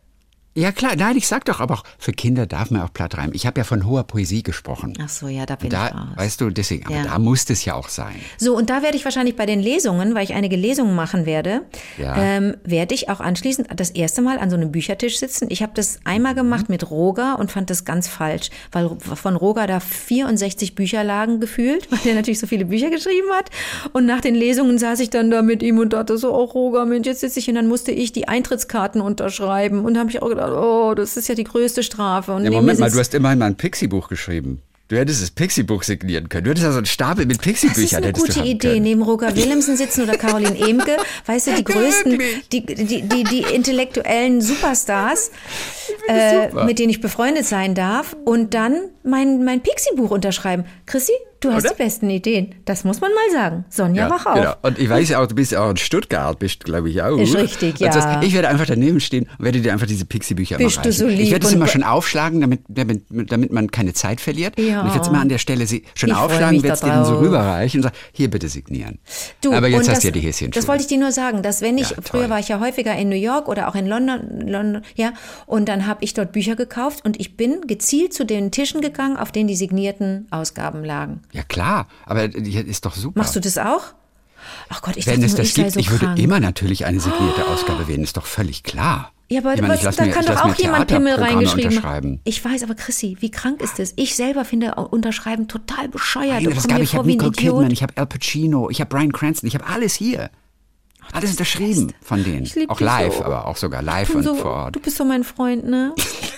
Ja klar, nein, ich sag doch, aber auch für Kinder darf man auch platt reimen. Ich habe ja von hoher Poesie gesprochen. Ach so, ja, da bin ich Da, raus. weißt du, deswegen, aber Ja. da muss es ja auch sein. So, und da werde ich wahrscheinlich bei den Lesungen, weil ich einige Lesungen machen werde, Ja. ähm, werde ich auch anschließend das erste Mal an so einem Büchertisch sitzen. Ich habe das einmal gemacht Mhm. mit Roger und fand das ganz falsch, weil von Roger da 64 Bücher lagen gefühlt, weil der natürlich so viele Bücher geschrieben hat. Und nach den Lesungen saß ich dann da mit ihm und dachte so, oh Roger, Mensch, jetzt sitze ich und dann musste ich die Eintrittskarten unterschreiben. Und habe ich auch gedacht, oh, das ist ja die größte Strafe. Und Ja, Moment mal, du hast immerhin mal ein Pixie-Buch geschrieben. Du hättest das Pixie-Buch signieren können. Du hättest ja so einen Stapel mit Das ist Pixie-Büchern. eine gute Idee. Können. Neben Roger Willemsen sitzen oder Caroline Emke, weißt du, die größten, die, die, die, die intellektuellen Superstars, äh, super. mit denen ich befreundet sein darf und dann mein, mein Pixie-Buch unterschreiben. Chrissy, du hast Oder? die besten Ideen. Das muss man mal sagen. Sonja, wach auf. Genau. Und ich weiß ja auch, du bist ja auch in Stuttgart, bist glaube ich auch. Ist richtig, ja. heißt, ich werde einfach daneben stehen und werde dir einfach diese Pixie-Bücher Bist du reichen. so lieb ich werde und- immer schon aufschlagen, damit, damit, damit man keine Zeit verliert. Ja. Und ich werde es immer an der Stelle sie- schon Ich aufschlagen, werde es da denen so rüberreichen und sagen, hier bitte signieren. Du, Aber jetzt hast das, du ja die Häschen Das wollte ich dir nur sagen, dass wenn ich, Ja, früher war ich ja häufiger in New York oder auch in London, London ja, und dann habe ich dort Bücher gekauft und ich bin gezielt zu den Tischen gegangen, auf denen die signierten Ausgaben lagen. Ja klar, aber ist doch super. Machst du das auch? Ach Gott, ich Wenn dachte es nur, das ich gibt, so ich würde krank. immer natürlich eine signierte Ausgabe wählen, ist doch völlig klar. Ja, aber ich meine, was, da mir, kann doch auch jemand Pimmel reingeschrieben. Ich weiß, aber Chrissy, wie krank ist das? Ich selber finde Unterschreiben total bescheuert. Nein, das gab ich. Habe Nicole. Kidman, ich habe Al Pacino, ich habe Brian Cranston, ich habe alles hier. Alles unterschrieben von denen. Auch live, so. aber auch sogar live und so, vor Ort. Du bist so mein Freund, ne?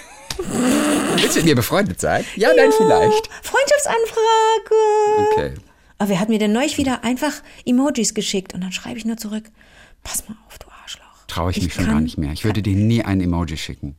Willst du mit mir befreundet sein? Ja, nein, vielleicht. Freundschaftsanfrage. Okay. Aber wer hat mir denn neulich wieder einfach Emojis geschickt? Und dann schreibe ich nur zurück, pass mal auf, du Arschloch. Traue ich, mich schon kann- gar nicht mehr. Ich würde dir nie ein Emoji schicken.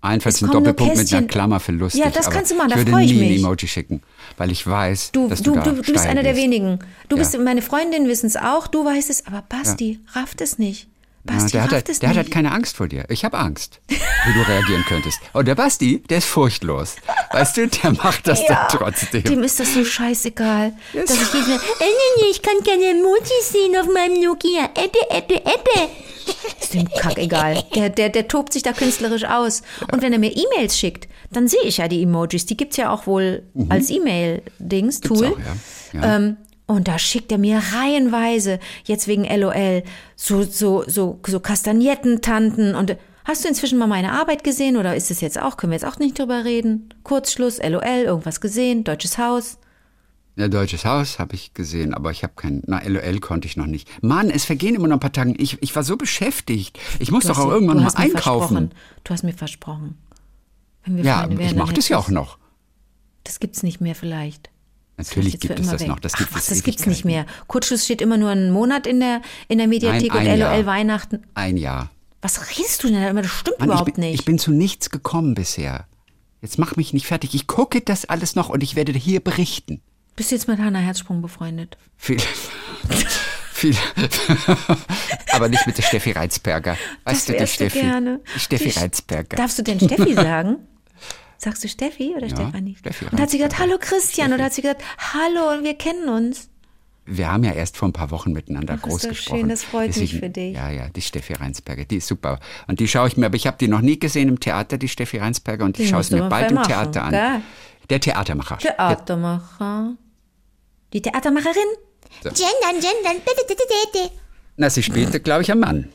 Allenfalls Es ein Doppelpunkt mit einer. Klammer für lustig. Ja, das kannst du machen, da ich würde freu ich nie ein mich. Emoji schicken, weil ich weiß, Du, dass du, du, du, da du bist steil einer der wenigen. Du Ja. bist, meine Freundinnen wissen es auch, du weißt es, aber Basti rafft es nicht. Ja, Basti der hat, halt, der hat halt keine Angst vor dir. Ich habe Angst, wie du reagieren könntest. Und der Basti, der ist furchtlos. Weißt du, der macht das Ja, dann trotzdem. Dem ist das so scheißegal. Ja, dass ich jedes Mal, äh, nee, nee, ich kann keine Emojis sehen auf meinem Nokia. Ebbe, ebbe, ebbe. Ist dem Kack egal. Der, der, der tobt sich da künstlerisch aus. Und wenn er mir E-Mails schickt, dann sehe ich ja die Emojis. Die gibt's ja auch wohl als E-Mail-Dings, Mhm. Tool. auch, ja. Ja. Ähm, und da schickt er mir reihenweise, jetzt wegen LOL, so, so, so, so Kastagnettentanten und Hast du inzwischen mal meine Arbeit gesehen oder ist es jetzt auch? Können wir jetzt auch nicht drüber reden? Kurzschluss, LOL, irgendwas gesehen, Deutsches Haus. Ja, Deutsches Haus habe ich gesehen, aber ich habe kein. Na, LOL konnte ich noch nicht. Mann, es vergehen immer noch ein paar Tage. Ich, ich war so beschäftigt. Ich muss doch auch mir- irgendwann mal einkaufen. versprochen. Du hast mir versprochen. Wenn wir Ja, ich mache das ja auch noch. Das gibt's nicht mehr vielleicht. Das Natürlich gibt es das weg. noch. Das Ach gibt was, es das gibt's nicht mehr. Kurzschluss steht immer nur einen Monat in der, in der Mediathek Nein, und LOL Jahr. Weihnachten. Ein Jahr. Was redest du denn da immer? Das stimmt Mann, überhaupt ich bin, nicht. Ich bin zu nichts gekommen bisher. Jetzt mach mich nicht fertig. Ich gucke das alles noch und ich werde hier berichten. Bist du jetzt mit Hannah Herzsprung befreundet? Viel. viel. Aber nicht mit der Steffi Reizberger. Weißt du, die Steffi. gerne. Steffi Die- Reizberger. Darfst du denn Steffi sagen? Sagst du Steffi oder Stefanie? Steffi und hat sie gesagt, hallo Christian, Steffi. oder hat sie gesagt, hallo und wir kennen uns? Wir haben ja erst vor ein paar Wochen miteinander Ach, ist groß das gesprochen. schön, das freut mich für dich. Ja, ja, die Steffi Reinsberger, die ist super. Und die schaue ich mir, aber ich habe die noch nie gesehen im Theater, die Steffi Reinsberger, und ich Die schaue es mir bald im Theater an. gell? Der Theatermacher. Theatermacher. Die Theatermacherin? So. Gendern, gendern. Bitte, bitte, bitte. Na, sie spielt, glaube ich, ein Mann.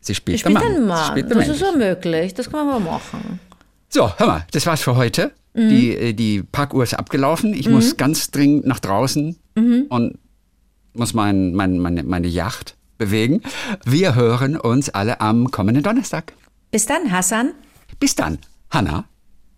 Sie spielt, Ich Mann. einen Sie Mann. spielt Das einen ist ja möglich. Das können wir machen. So, hör mal, das war's für heute. Mhm. Die, äh, die Parkuhr ist abgelaufen. Ich muss ganz dringend nach draußen Mhm. und muss mein, mein, meine, meine Yacht bewegen. Wir hören uns alle am kommenden Donnerstag. Bis dann, Hassan. Bis dann, Hanna.